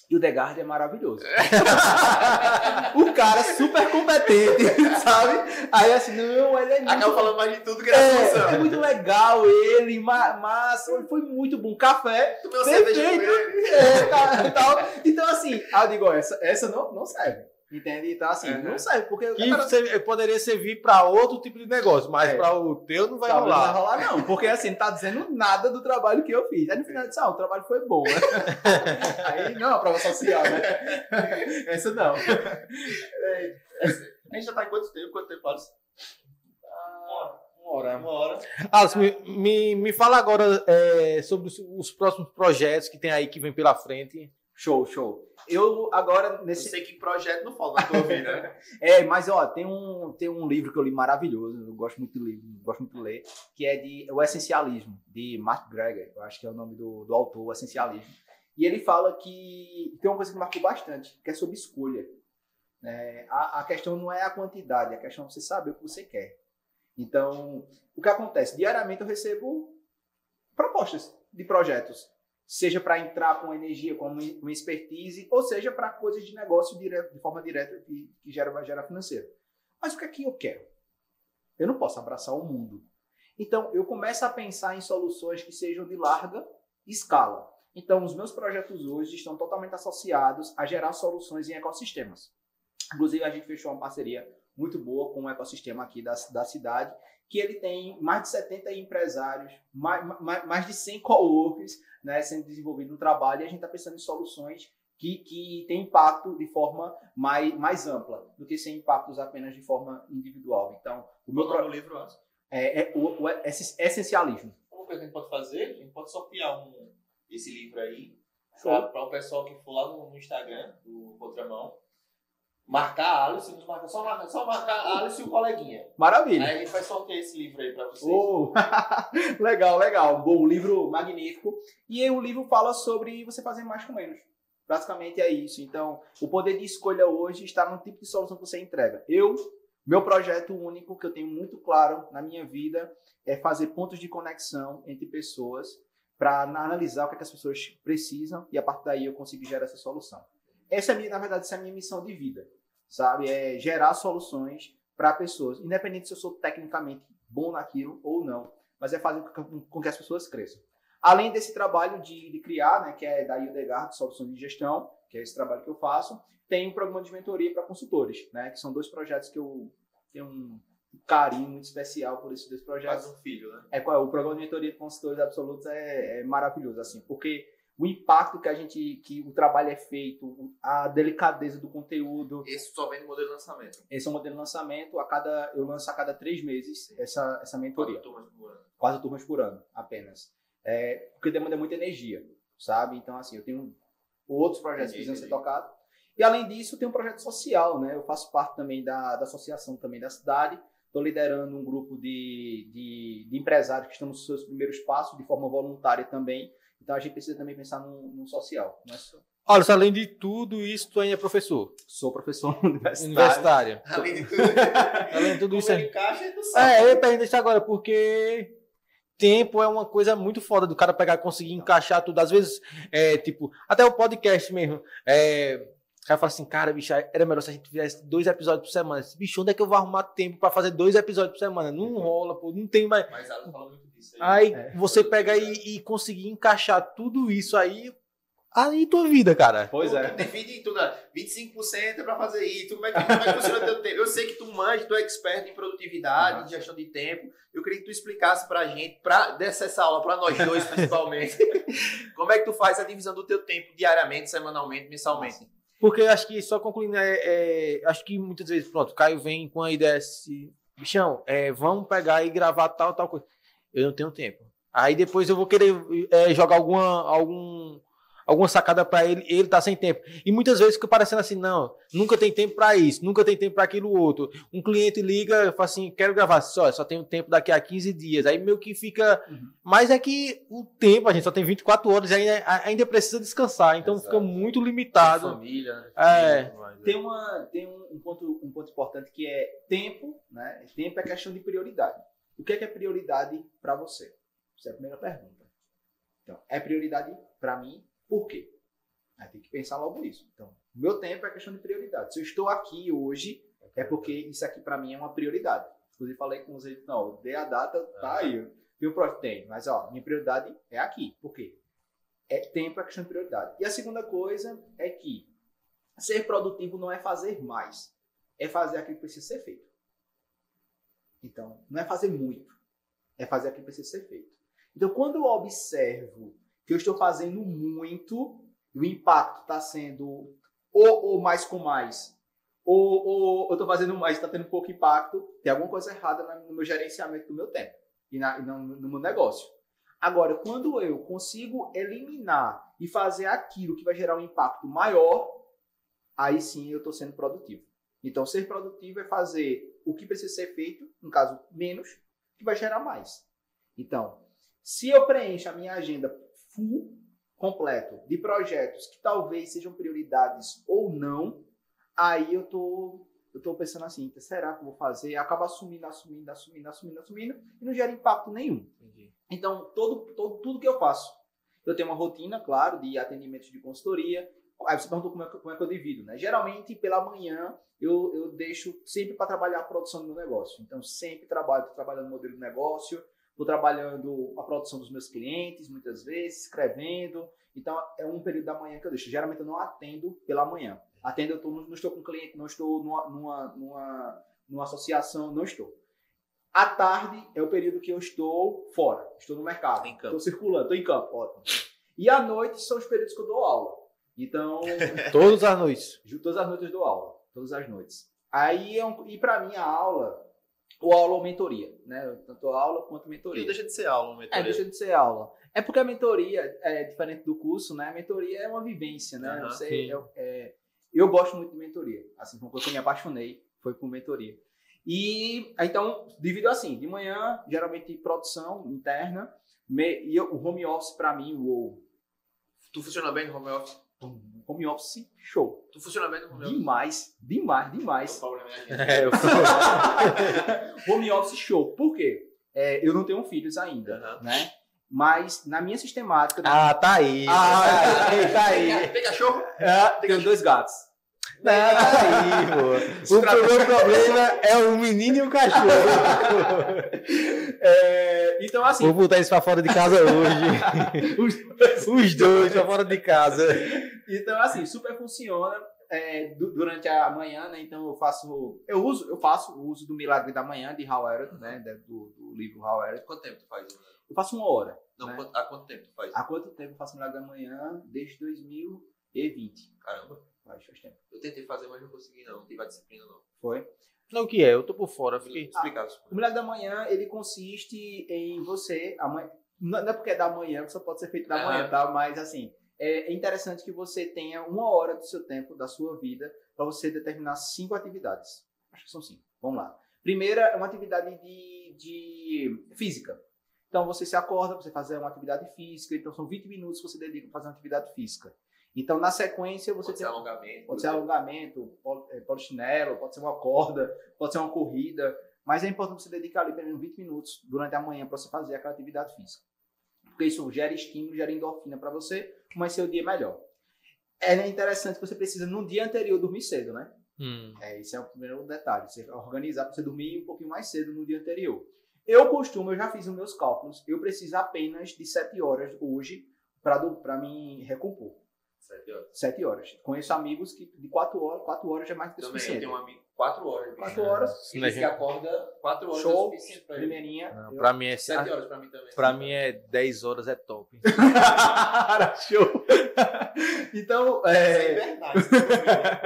e o The Guard é maravilhoso. o cara é super competente, sabe? Aí assim, não, ele é muito... Acaba falando mais de tudo que é, é muito legal ele, massa, ele foi muito bom. Café, ele. É, tá, tal. Então assim, eu digo, essa, essa não, não serve. Entende? Então, assim, uhum. não serve, porque... Que cara... você poderia servir para outro tipo de negócio, mas é. para o teu não vai Talvez rolar. Não vai rolar, não, porque assim, não tá dizendo nada do trabalho que eu fiz. Aí no final, disse, ah, o trabalho foi bom, né? Aí, não, a prova social, né? Essa não. É, a gente já tá em quanto tempo? Quanto tempo, Alisson? Uma hora. Uma hora. Alisson, me, me, me fala agora é, sobre os, os próximos projetos que tem aí que vem pela frente. Show, show. Eu agora nesse. Eu sei que projeto não falta na tua vida, né? é, mas ó, tem um, tem um livro que eu li maravilhoso, eu gosto muito de ler, gosto muito de ler, que é de O Essencialismo, de Mark Greger, eu acho que é o nome do, do autor, O Essencialismo. E ele fala que tem uma coisa que marcou bastante, que é sobre escolha. É, a, a questão não é a quantidade, a questão é você saber o que você quer. Então, o que acontece? Diariamente eu recebo propostas de projetos seja para entrar com energia, com uma expertise, ou seja para coisas de negócio de forma direta que, que gera, gera financeiro. Mas o que é que eu quero? Eu não posso abraçar o mundo. Então, eu começo a pensar em soluções que sejam de larga escala. Então, os meus projetos hoje estão totalmente associados a gerar soluções em ecossistemas. Inclusive, a gente fechou uma parceria muito boa com um ecossistema aqui da, da cidade, que ele tem mais de 70 empresários, mais, mais, mais de 100 coworkers né, sendo desenvolvido no trabalho e a gente está pensando em soluções que, que têm impacto de forma mais, mais ampla do que sem impactos apenas de forma individual. Então, o meu pro... livro é, é, o, o essencialismo. Uma coisa que a gente pode fazer, a gente pode sortear um, esse livro aí para o pessoal que for lá no, no Instagram do Contramão marcar a Alice, nos só, marcar, só marcar Alice e o coleguinha. Maravilha. Aí a gente vai sortear esse livro aí pra vocês. Oh. legal, legal. Bom, um livro magnífico. E o livro fala sobre você fazer mais com menos. Basicamente é isso. Então, o poder de escolha hoje está no tipo de solução que você entrega. Eu, meu projeto único que eu tenho muito claro na minha vida é fazer pontos de conexão entre pessoas para analisar o que, é que as pessoas precisam e a partir daí eu consigo gerar essa solução. Essa é, minha, na verdade, essa é a minha missão de vida, sabe? É gerar soluções para pessoas, independente se eu sou tecnicamente bom naquilo ou não, mas é fazer com que as pessoas cresçam. Além desse trabalho de, de criar, né, que é da Ildegar, de Soluções de Gestão, que é esse trabalho que eu faço, tem um programa de mentoria para consultores, né, que são dois projetos que eu tenho um carinho muito especial por esses dois projetos. Faz um filho, né? É, o programa de mentoria de consultores absolutos é, é maravilhoso, assim, porque o impacto que a gente, que o trabalho é feito, a delicadeza do conteúdo. Esse só vem no modelo de lançamento. Esse é o modelo de lançamento. A cada, eu lanço a cada três meses essa, essa mentoria. Quatro turmas por ano. Quatro turmas por ano, apenas. É, porque demanda muita energia, sabe? Então, assim, eu tenho outros projetos que precisam ser tocados. E além disso, tem um projeto social, né? Eu faço parte também da, da associação também da cidade. Estou liderando um grupo de, de, de empresários que estão nos seus primeiros passos, de forma voluntária também, então a gente precisa também pensar no, no social. Não é só... Olha, além de tudo isso, tu ainda é professor. Sou professor universitário. Universitário. Além de tudo, Além de tudo como isso. É, encaixa, é eu ia perguntar isso agora, porque tempo é uma coisa muito foda do cara pegar e conseguir encaixar tudo. Às vezes, é tipo, até o podcast mesmo. É, o cara fala assim, cara, bicho, era melhor se a gente fizesse dois episódios por semana. Esse bicho, onde é que eu vou arrumar tempo pra fazer dois episódios por semana? Não rola, pô, não tem mais. Mas ela fala muito aí. É. você pega e, e conseguir encaixar tudo isso aí, aí tua vida, cara. Pois tu, é. Tu divide tudo, ah, 25% é pra fazer isso. Como é, que, como é que funciona o teu tempo? Eu sei que tu manja, tu é expert em produtividade, Uhum. em gestão de tempo. Eu queria que tu explicasse pra gente, pra, dessa essa aula, pra nós dois principalmente, como é que tu faz a divisão do teu tempo diariamente, semanalmente, mensalmente. Porque eu acho que, só concluindo, é, é, acho que muitas vezes, pronto, o Caio vem com a ideia assim, bichão, é, vamos pegar e gravar tal, tal coisa. Eu não tenho tempo. Aí depois eu vou querer é, jogar alguma, algum, alguma sacada pra ele, ele tá sem tempo. E muitas vezes fica parecendo assim, não, nunca tem tempo pra isso, nunca tem tempo pra aquilo outro. Um cliente liga e fala assim, quero gravar, só, só tenho tempo daqui a 15 dias. Aí meio que fica. Uhum. Mas é que o tempo, a gente só tem 24 horas e ainda, ainda precisa descansar, então Exato. fica muito limitado. família, né? É. Tem, uma, tem um, um ponto, um ponto importante que é tempo, né? Tempo é questão de prioridade. O que é, que é prioridade para você? Essa é a primeira pergunta. Então, é prioridade para mim, por quê? Aí tem que pensar logo isso. Então, meu tempo é questão de prioridade. Se eu estou aqui hoje, é porque isso aqui para mim é uma prioridade. Inclusive, falei com vocês, não, dei a data, tá aí. Viu, projeto? Tem. Mas, ó, minha prioridade é aqui. Por quê? É tempo é questão de prioridade. E a segunda coisa é que ser produtivo não é fazer mais, é fazer aquilo que precisa ser feito. Então, não é fazer muito, é fazer aquilo que precisa ser feito. Então, quando eu observo que eu estou fazendo muito, e o impacto está sendo ou, ou mais com mais, ou, ou eu estou fazendo mais e está tendo pouco impacto, tem alguma coisa errada no meu gerenciamento do meu tempo e, na- no, no meu negócio. Agora, quando eu consigo eliminar e fazer aquilo que vai gerar um impacto maior, aí sim eu estou sendo produtivo. Então, ser produtivo é fazer o que precisa ser feito, no caso, menos, que vai gerar mais. Então, se eu preencho a minha agenda full, completo, de projetos que talvez sejam prioridades ou não, aí eu tô, eu tô pensando assim, será que eu vou fazer? Acaba assumindo, assumindo, assumindo, assumindo, assumindo, e não gera impacto nenhum. Entendi. Então, todo, todo, tudo que eu faço, eu tenho uma rotina, claro, de atendimentos de consultoria. Aí você perguntou como é que, como é que eu divido, né? Geralmente, pela manhã, eu, eu deixo sempre para trabalhar a produção do meu negócio. Então, sempre trabalho, estou trabalhando no modelo de negócio, estou trabalhando a produção dos meus clientes, muitas vezes, escrevendo. Então, é um período da manhã que eu deixo. Geralmente, eu não atendo pela manhã. Atendo, eu tô, não estou com cliente, não estou numa, numa, numa, numa associação, não estou. À tarde é o período que eu estou fora, estou no mercado, estou circulando, estou em campo, ótimo. E à noite são os períodos que eu dou aula. Então, Todas as noites. todas as noites eu dou aula, todas as noites. Aí, é um, e para mim, a aula, ou aula ou mentoria, né? Tanto aula quanto E mentoria. deixa de ser aula, É, mentoria. deixa de ser aula. É porque a mentoria é diferente do curso, né? A mentoria é uma vivência, né? Aham, Você- sim. é- é- eu gosto muito de mentoria. Assim como eu me apaixonei, foi por mentoria. E então, divido assim: de manhã, geralmente produção interna, me- e eu- o home office para mim, o Tu funciona bem no home office? Home office show. Tu funciona bem no home office? Demais, demais, demais. É gente. É, eu home office show. Por quê? É, eu não tenho filhos ainda, Aham. né? Mas na minha sistemática. Ah, tá aí. Ah, tá aí, tá aí. Tem, tem cachorro? Ah, tenho dois gatos. Não, tá aí, pô. O meu problema é o menino e o cachorro. É, então, assim, Vou botar isso pra fora de casa hoje. os- Os dois pra fora de casa. então, assim, super funciona é, du- durante a manhã, né? Então eu faço. Eu uso, eu faço o uso do Milagre da Manhã de Hal Elrod, né? Do, do livro Hal Elrod. Quanto tempo tu faz? Eu faço uma hora. Não, Né? quanto- há quanto tempo tu faz? Há quanto tempo eu faço Milagre da Manhã? Desde 2020. Caramba. Faz, faz tempo. Eu tentei fazer, mas não consegui não. Não tive a disciplina não. Foi. Não, o que é? Eu tô por fora. Fiquei... Explicar. O Milagre da Manhã, ele consiste em você. Amanhã, não não é porque é da manhã que só pode ser feito da manhã, tá? Mas assim, é interessante que você tenha uma hora do seu tempo, da sua vida, para você determinar cinco atividades. Acho que são cinco. Vamos lá. Primeira é uma atividade de, de física. Então você se acorda, você fazer uma atividade física, então são 20 minutos que você dedica para fazer uma atividade física. Então, na sequência, você Pode ser tem. alongamento. Pode ser alongamento, eh, polichinelo, pode ser uma corda, pode ser uma corrida. Mas é importante você dedicar ali pelo menos 20 minutos durante a manhã para você fazer aquela atividade física. Porque isso gera estímulo, gera endorfina para você, mas seu dia é melhor. É interessante que você precisa, no dia anterior, dormir cedo, né? Hum. É, esse é o primeiro detalhe. Você organizar para você dormir um pouquinho mais cedo no dia anterior. Eu costumo, eu já fiz os meus cálculos, eu preciso apenas de 7 horas hoje para me recompor. Sete horas. 7 horas. Conheço amigos que de 4 horas, 4 horas já é mais que o Também, eu suficiente. tenho um amigo, quatro horas. 4 horas, Ele disse que acorda quatro horas é Show. suficiente pra ele. primeirinha. Não, eu- pra mim é Sete horas pra mim também. Pra mim é 10 horas é top. Show. então, Isso é é... verdade.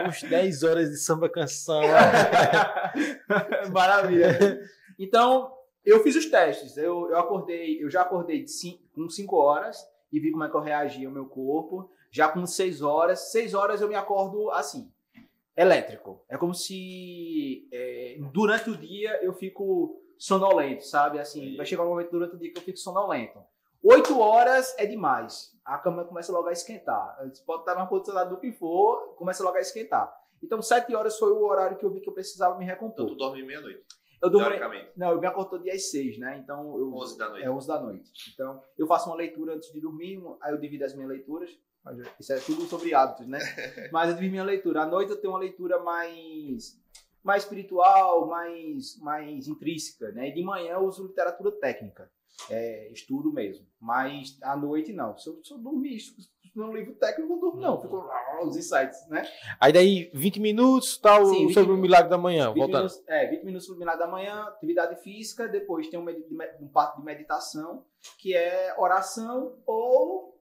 Uns 10 horas de samba canção. Maravilha. Então, eu fiz os testes. Eu, eu acordei, eu já acordei de cin- com 5 horas e vi como é que eu reagia o meu corpo. Já com 6 horas, 6 horas eu me acordo assim, elétrico. É como se é, durante o dia eu fico sonolento, sabe? Assim, vai chegar um momento durante o dia que eu fico sonolento. 8 horas é demais. A cama começa logo a esquentar. Você pode estar na posição do que for, começa logo a esquentar. Então, 7 horas foi o horário que eu vi que eu precisava me Então recompor. tu dorme meia-noite, Eu dormi, teoricamente. não, eu me acordo dia às 6, né? Então, eu, 11 da noite. é 11 da noite. Então, eu faço uma leitura antes de dormir, aí eu divido as minhas leituras. Mas Isso é tudo sobre hábitos, né? Mas eu divido minha leitura. À noite eu tenho uma leitura mais mais espiritual, mais mais intrínseca, né? E de manhã eu uso literatura técnica. É, estudo mesmo. Mas à noite não. Se eu, se eu dormir no livro técnico, eu não durmo, não. Fico lá, os insights, né? Aí daí 20 minutos, tal, Sim, 20 sobre o minutos. milagre da manhã. 20 Voltando. minutos, é, 20 minutos no final da manhã, atividade física, depois tem um, um parte de meditação, que é oração ou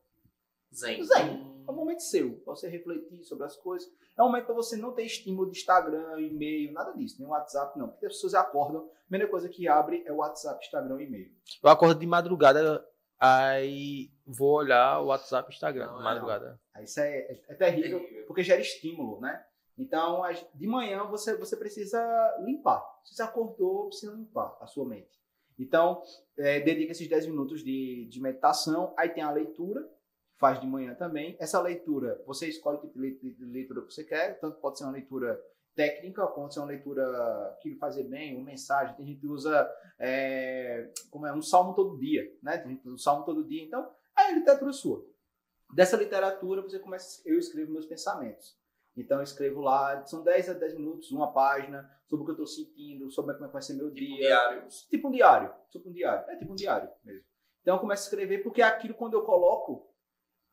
Zen. Zen. É um momento seu, pra você refletir sobre as coisas. É um momento para você não ter estímulo de Instagram, e-mail, nada disso, nem WhatsApp, não. Porque as pessoas acordam, a primeira coisa que abre é o WhatsApp, Instagram e e-mail. Eu acordo de madrugada, aí vou olhar o WhatsApp e Instagram. Não, é, madrugada. Aí Isso é, é- é terrível, Terrível. porque gera estímulo, né? Então, de manhã você, você precisa limpar. Se você acordou, precisa limpar a sua mente. Então, é, dedica esses 10 minutos de, de meditação. Aí tem a leitura, faz de manhã também. Essa leitura, você escolhe de leitura que você quer. Tanto pode ser uma leitura técnica, pode ser uma leitura que lhe fazer bem, uma mensagem. Tem gente que usa é, como é, um salmo todo dia, né? Tem gente que usa um salmo todo dia. Então, aí é a literatura sua. Dessa literatura, você começa, eu escrevo meus pensamentos. Então, eu escrevo lá, são 10 a 10 minutos, uma página, sobre o que eu estou sentindo, sobre como é que vai ser meu Tipo dia. diário. Tipo um diário. Tipo um diário. É tipo um diário mesmo. Então eu começo a escrever porque aquilo quando eu coloco,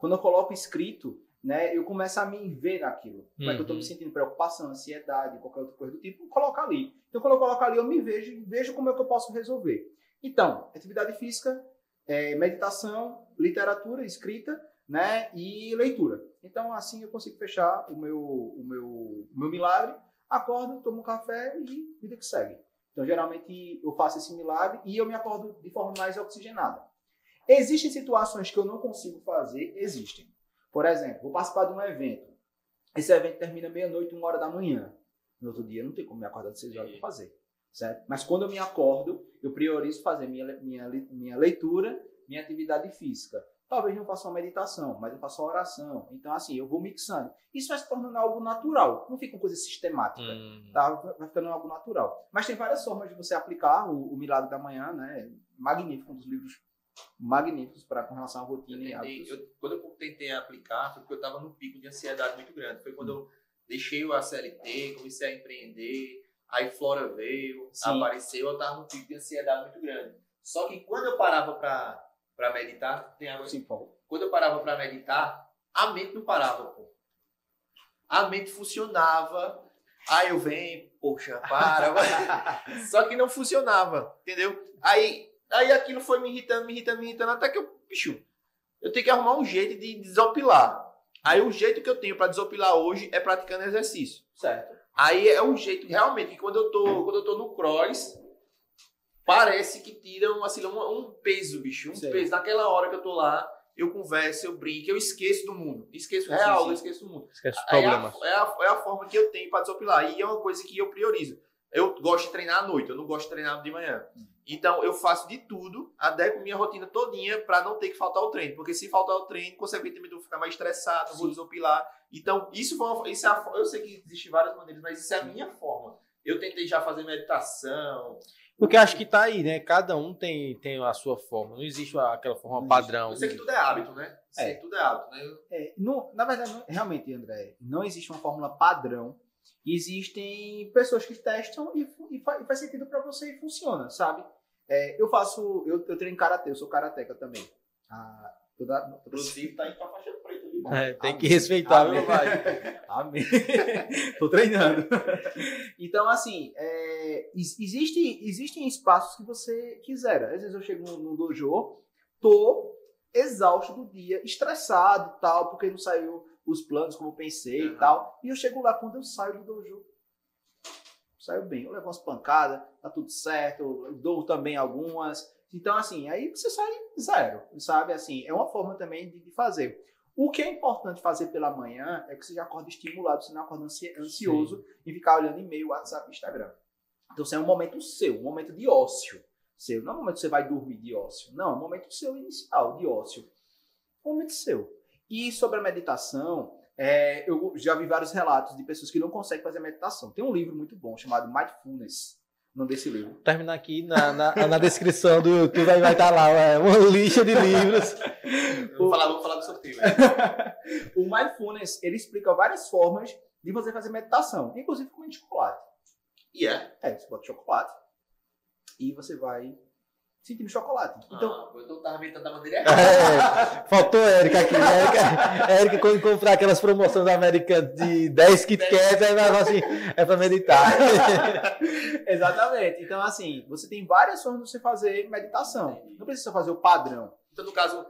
quando eu coloco escrito, né, eu começo a me ver naquilo. Como é que eu estou Uhum. me sentindo? Preocupação, ansiedade, qualquer outra coisa do tipo, coloca ali. Então quando eu coloco ali, eu me vejo e vejo como é que eu posso resolver. Então, atividade física, é, meditação, literatura, escrita, né, e leitura. Então assim eu consigo fechar o meu, o meu, o meu milagre, acordo, tomo um café e vida que segue. Então, geralmente, eu faço esse milagre e eu me acordo de forma mais oxigenada. Existem situações que eu não consigo fazer? Existem. Por exemplo, vou participar de um evento. Esse evento termina meia-noite, uma hora da manhã. No outro dia, não tem como me acordar de seis horas para fazer. Certo? Mas quando eu me acordo, eu priorizo fazer minha, minha, minha leitura, minha atividade física. Talvez não faça uma meditação, mas eu faço uma oração. Então, assim, eu vou mixando. Isso vai se tornando algo natural. Não fica uma coisa sistemática Hum. tá? vai ficando algo natural. Mas tem várias formas de você aplicar o, o Milagre da Manhã, né? Magnífico, um dos livros magníficos para com relação à Eu rotina e tentei- hábitos. eu- quando eu tentei aplicar, foi porque eu estava num pico de ansiedade muito grande. Foi quando eu deixei o ACLT, comecei a empreender, aí Flora veio, Sim. apareceu, eu estava num pico de ansiedade muito grande. Só que quando eu parava para meditar, tem água Sim, favor. quando eu parava para meditar, a mente não parava, pô. A mente funcionava. Aí eu venho, poxa, para. Só que não funcionava, entendeu? Aí, aí aquilo foi me irritando, me irritando, me irritando, até que eu, bicho, eu tenho que arrumar um jeito de desopilar. Aí o jeito que eu tenho para desopilar hoje é praticando exercício. Certo. Aí é um jeito realmente que quando eu tô, quando eu tô no cross, parece que tira um, assim, um, um peso, bicho. Um Sei. peso. Naquela hora que eu tô lá, eu converso, eu brinco, eu esqueço do mundo. Esqueço real, sim. eu esqueço do mundo. Esquece os Aí é a, problemas. é, a, é a forma que eu tenho para desopilar. E é uma coisa que eu priorizo. Eu gosto de treinar à noite, eu não gosto de treinar de manhã. Então eu faço de tudo, adequo minha rotina todinha para não ter que faltar o treino. Porque se faltar o treino, consequentemente eu vou ficar mais estressado, vou Sim. desopilar. Então, isso foi uma, isso é a, eu sei que existem várias maneiras, mas isso é a minha forma. Eu tentei já fazer meditação. Porque acho que tá aí, né? Cada um tem, tem a sua forma. Não existe aquela forma padrão. Eu sei que tudo é hábito, né? Sei É. que tudo é hábito, né? É, não- na verdade, não- realmente, André, não existe uma fórmula padrão. Existem pessoas que testam e, e fa- e faz sentido pra você e funciona, sabe? É, eu faço, eu, eu treino karatê, eu sou karateca também. Ah, toda, toda, Inclusive, tá indo pra faixa preta ali. É, tem Amém. que respeitar, Amém. meu pai. Amém. Tô treinando. Então, assim, é, ex- existe, existem espaços que você quiser. Às vezes eu chego no, no dojo, tô exausto do dia, estressado e tal, porque não saiu os planos como eu pensei e Uhum. tal. E eu chego lá, quando eu saio do dojo, saio bem. Eu levo umas pancadas, tá tudo certo, eu dou também algumas. Então, assim, aí você sai zero, sabe? Assim, é uma forma também de, de fazer. O que é importante fazer pela manhã é que você já acorda estimulado, você não acorda ansi- ansioso e ficar olhando e-mail, WhatsApp, Instagram. Então, isso é um momento seu, um momento de ócio seu. Não é um momento que você vai dormir de ócio. Não, é um momento seu inicial, de ócio. Um momento seu. E sobre a meditação, é, eu já vi vários relatos de pessoas que não conseguem fazer meditação. Tem um livro muito bom chamado Mindfulness, o nome desse livro. Terminar aqui na, na, na descrição do YouTube, aí vai estar lá é, uma lista de livros. Vou falar, vou falar do sorteio. o Mindfulness, ele explica várias formas de você fazer meditação, inclusive comendo chocolate. E é. É, você bota chocolate e você vai sentindo chocolate. Então, Ah, eu tava inventando da maneira errada. É, faltou a Érica aqui. A Érica, a Érica, quando comprar aquelas promoções americanas de 10 Kit Kats, aí vai falar assim, é pra meditar. exatamente. Então, assim, você tem várias formas de você fazer meditação. Não precisa fazer o padrão. Então, no caso,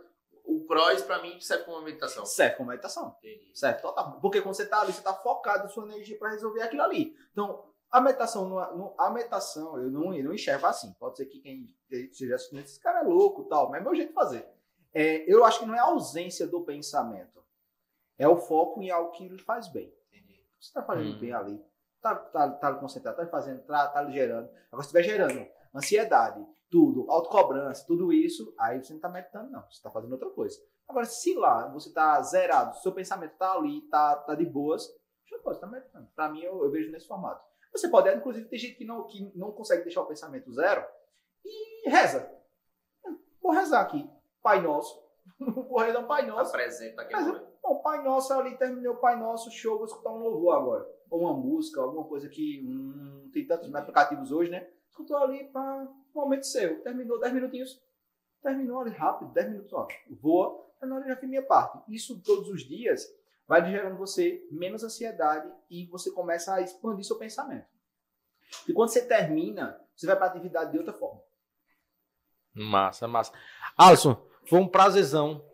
o cross pra mim serve como meditação. Serve como meditação. Certo? Total. Porque quando você tá ali, você tá focado sua energia para resolver aquilo ali. Então, a meditação, não, não- a meditação, eu não, eu não enxergo assim. Pode ser que quem esteja assistindo, esse cara é louco e tal, mas é meu jeito de fazer. É, eu acho que não é a ausência do pensamento. É o foco em algo que lhe faz bem. Você tá fazendo Hum. bem ali. Tá, tá, tá concentrado, tá fazendo, tá, tá gerando. Agora, se estiver gerando ansiedade, tudo, autocobrança, tudo isso, aí você não tá meditando, não. Você tá fazendo outra coisa. Agora, se lá você tá zerado, seu pensamento tá ali, tá, tá de boas, já pode, tá meditando. Pra mim, eu, eu vejo nesse formato. Você pode, inclusive, tem gente que não, que não consegue deixar o pensamento zero e reza. Vou rezar aqui. Pai Nosso. Vou rezar um Pai Tá Nosso. presente naquele Mas momento. Bom, Pai Nosso ali, terminei o Pai Nosso, show, vou escutar um louvor agora. Ou uma música, alguma coisa que hum, tem tantos aplicativos hoje, né? Escutou ali para um momento seu. Terminou 10 minutinhos. Terminou ali rápido, 10 minutos, ó. Voa, terminou ali já fiz minha parte. Isso todos os dias vai gerando você menos ansiedade e você começa a expandir seu pensamento. E quando você termina, você vai para atividade de outra forma. Massa, massa. Alisson, foi um prazerzão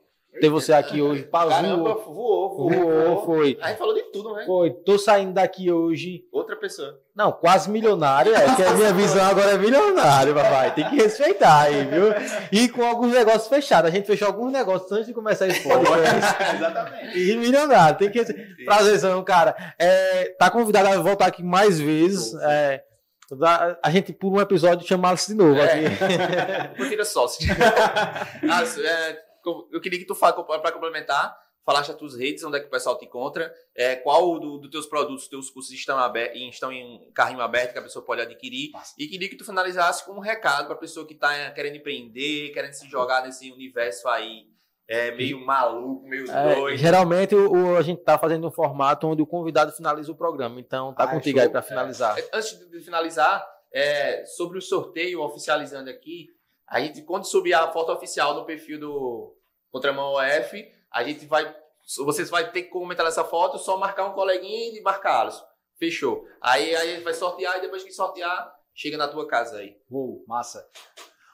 ter você aqui hoje. Caramba, Voou, voou, voou. foi. A gente falou de tudo, né? Foi, tô saindo daqui hoje. Outra pessoa. Não, quase milionário, é, que a minha visão agora é milionário, papai. Tem que respeitar aí, viu? E com alguns negócios fechados. A gente fechou alguns negócios antes de começar esse podcast. Exatamente. E milionário, tem que. Prazerzão, cara. É, tá convidado a voltar aqui mais vezes. É, a gente, por um episódio, chamá-lo de novo É. aqui. Curtida sócio. Ah, é, eu queria que tu fale para complementar, falaste as tuas redes, onde é que o pessoal te encontra, é, qual dos do teus produtos, teus cursos estão, estão em carrinho aberto que a pessoa pode adquirir. Massa. E queria que tu finalizasse com um recado para a pessoa que está querendo empreender, querendo se jogar nesse universo aí, é, meio maluco, meio É, doido. geralmente o, o- a gente tá fazendo um formato onde o convidado finaliza o programa. Então tá Ah, contigo show. aí para finalizar. É, Antes de finalizar, é, sobre o sorteio, oficializando aqui, a gente, quando subir a foto oficial no perfil do Contramão OF, a gente vai. Vocês vão ter que comentar essa foto, só marcar um coleguinha e Alisson. Fechou. Aí, aí a gente vai sortear e depois que sortear, chega na tua casa aí. Uou, massa.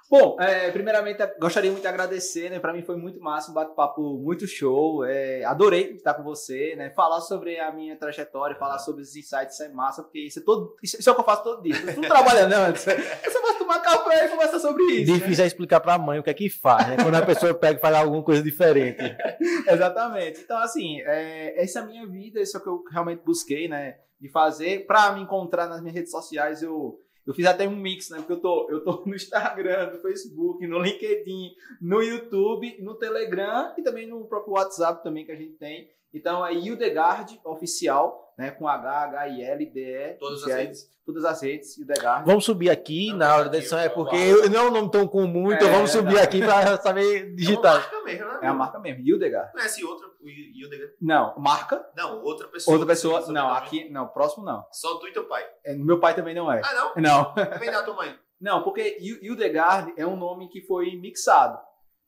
Bom, é, primeiramente eu gostaria muito de agradecer, né? Para mim foi muito massa, um bate-papo muito show. é, adorei estar com você, né? Falar sobre a minha trajetória, falar sobre os insights, isso é massa, porque isso é, todo, isso, isso é o que eu faço todo dia. Eu não trabalho não, antes. Você vai tomar café e conversar sobre isso. né? Difícil é explicar pra mãe o que é que faz, né? Quando a pessoa pega e faz alguma coisa diferente. Exatamente. Então, assim, é, essa é a minha vida, isso é o que eu realmente busquei, né? De fazer. Para me encontrar nas minhas redes sociais, eu, Eu fiz até um mix, né? Porque eu tô, eu tô no Instagram, no Facebook, no LinkedIn, no YouTube, no Telegram e também no próprio WhatsApp também que a gente tem. Então é Hildegard Oficial, né? Com H, H, I, L, D, E. Todas as redes. Todas as redes, Hildegard. Vamos subir aqui Não, na hora aqui, da edição, é vamos porque eu- não é um nome tão comum, então É, vamos subir não. aqui para saber É uma digitar. marca mesmo, né? É a marca mesmo, Hildegard. Conhece outra? O Hildegard? Não, marca. Não, outra pessoa. Outra pessoa. Não, aqui. Não, próximo não. Só tu e teu pai. É, Meu pai também não é. Ah, não? Não. Vem da tua mãe. Não, porque Hil- Hildegard é um nome que foi mixado.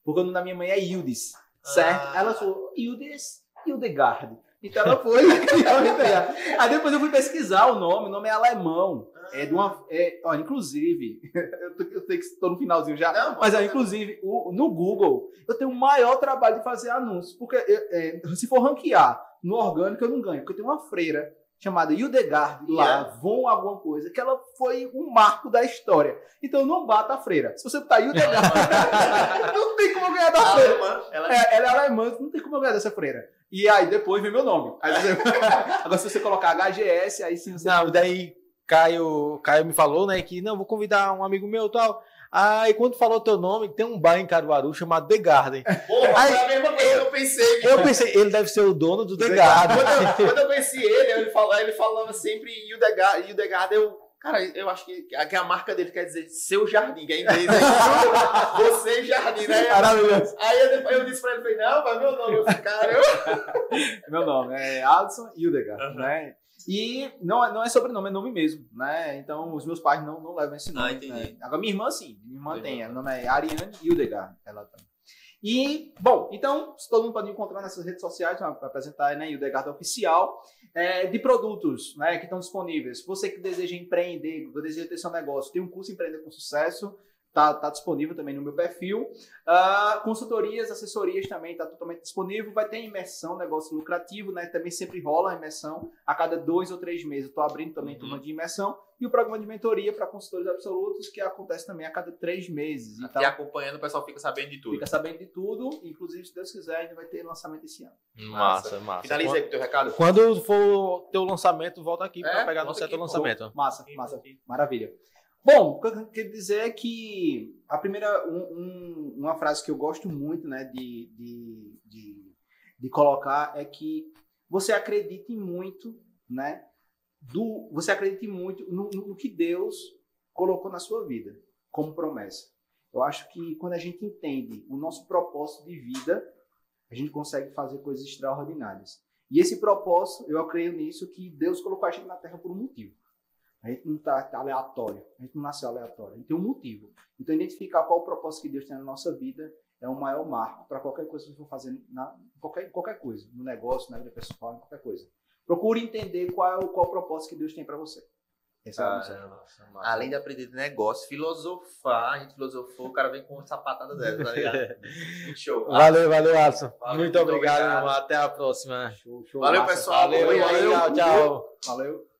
Porque o nome da minha mãe é Hildes, certo? Ah. Ela falou Hildes Hildegard. Então ela foi Hildegard. Aí depois eu fui pesquisar o nome, o nome é alemão. É de uma. É, ó, inclusive, eu, sei que estou no finalzinho já. Não, mas ó, inclusive, o- no Google, eu tenho o maior trabalho de fazer anúncios. Porque eu- é, se for ranquear no orgânico, eu não ganho. Porque eu tenho uma freira chamada Hildegard lá, Yeah. Von alguma coisa, que ela foi um marco da história. Então não bata a freira. Se você botar Hildegard, não tem como eu ganhar da A freira. alemã, ela É, ela é alemã, não tem como eu ganhar dessa freira. E aí depois vem meu nome. Aí você- Agora se você colocar HGS, aí sim você... Não, daí Caio, Caio me falou, né, que não, vou convidar um amigo meu e tal. Aí quando falou teu nome, tem um bar em Caruaru chamado The Garden. Porra, Aí, foi a mesma coisa que eu pensei. Eu pensei, ele deve ser o dono do The The Garden. Quando eu, quando eu conheci ele, ele falava, ele falava sempre Hildegard, Hildegard eu... Cara, eu acho que, que a marca dele quer dizer seu jardim, que é inglês. Né? Você jardim, né? Maravilhoso. Aí eu, depois eu disse pra ele, falei, não, mas meu nome. Eu falei, cara, eu... Meu nome é Alisson Hildegard, Aham. né? E não, é- não é sobrenome, é nome mesmo, né? Então os meus pais não, não levam esse nome. Ah, entendi. né? Agora minha irmã sim, minha irmã Entendi. tem, o nome é Ariane Hildegard, ela também. E, bom, então, todo mundo pode encontrar nessas redes sociais, para apresentar, né, Hildegard Oficial, é, de produtos, né, que estão disponíveis. Você que deseja empreender, que deseja ter seu negócio, tem um curso Empreender com Sucesso, tá, tá disponível também no meu perfil. Ah, consultorias, assessorias também está totalmente disponível. Vai ter imersão, negócio lucrativo, né? Também sempre rola a imersão. A cada dois ou três meses estou abrindo também Uhum. turma de imersão. E o programa de mentoria para consultores absolutos, que acontece também a cada três meses. Então, E acompanhando, o pessoal fica sabendo de tudo. fica sabendo de tudo. Inclusive, se Deus quiser, ainda vai ter lançamento esse ano. Massa, massa. Finaliza aí com o teu recado. Quando for teu lançamento, volta aqui É, para pegar no certo lançamento. Massa, massa. Maravilha. Bom, o que eu quero dizer é que a primeira, um- um- uma frase que eu gosto muito né, de, de, de, de colocar é que você acredite muito, né? Do, você acredite muito no, no que Deus colocou na sua vida como promessa. Eu acho que quando a gente entende o nosso propósito de vida, a gente consegue fazer coisas extraordinárias. E esse propósito, eu creio nisso, que Deus colocou a gente na Terra por um motivo. A gente não está aleatório, a gente não nasceu aleatório, a gente tem um motivo. Então, identificar qual o propósito que Deus tem na nossa vida é o maior marco para qualquer coisa que você for fazer, na, qualquer, qualquer coisa, no negócio, na vida pessoal, em qualquer coisa. Procure entender qual é o, qual o propósito que Deus tem para você. Esse é o Caramba. Além de aprender de negócio, filosofar, a gente filosofou, o cara vem com uma sapatada dessa, tá ligado? Muito show. Valeu, valeu, Alisson. Valeu, muito muito obrigado, obrigado. meu irmão. Até a próxima. Show, show, Valeu, massa. pessoal. Valeu, Valeu, tchau, tchau. Valeu.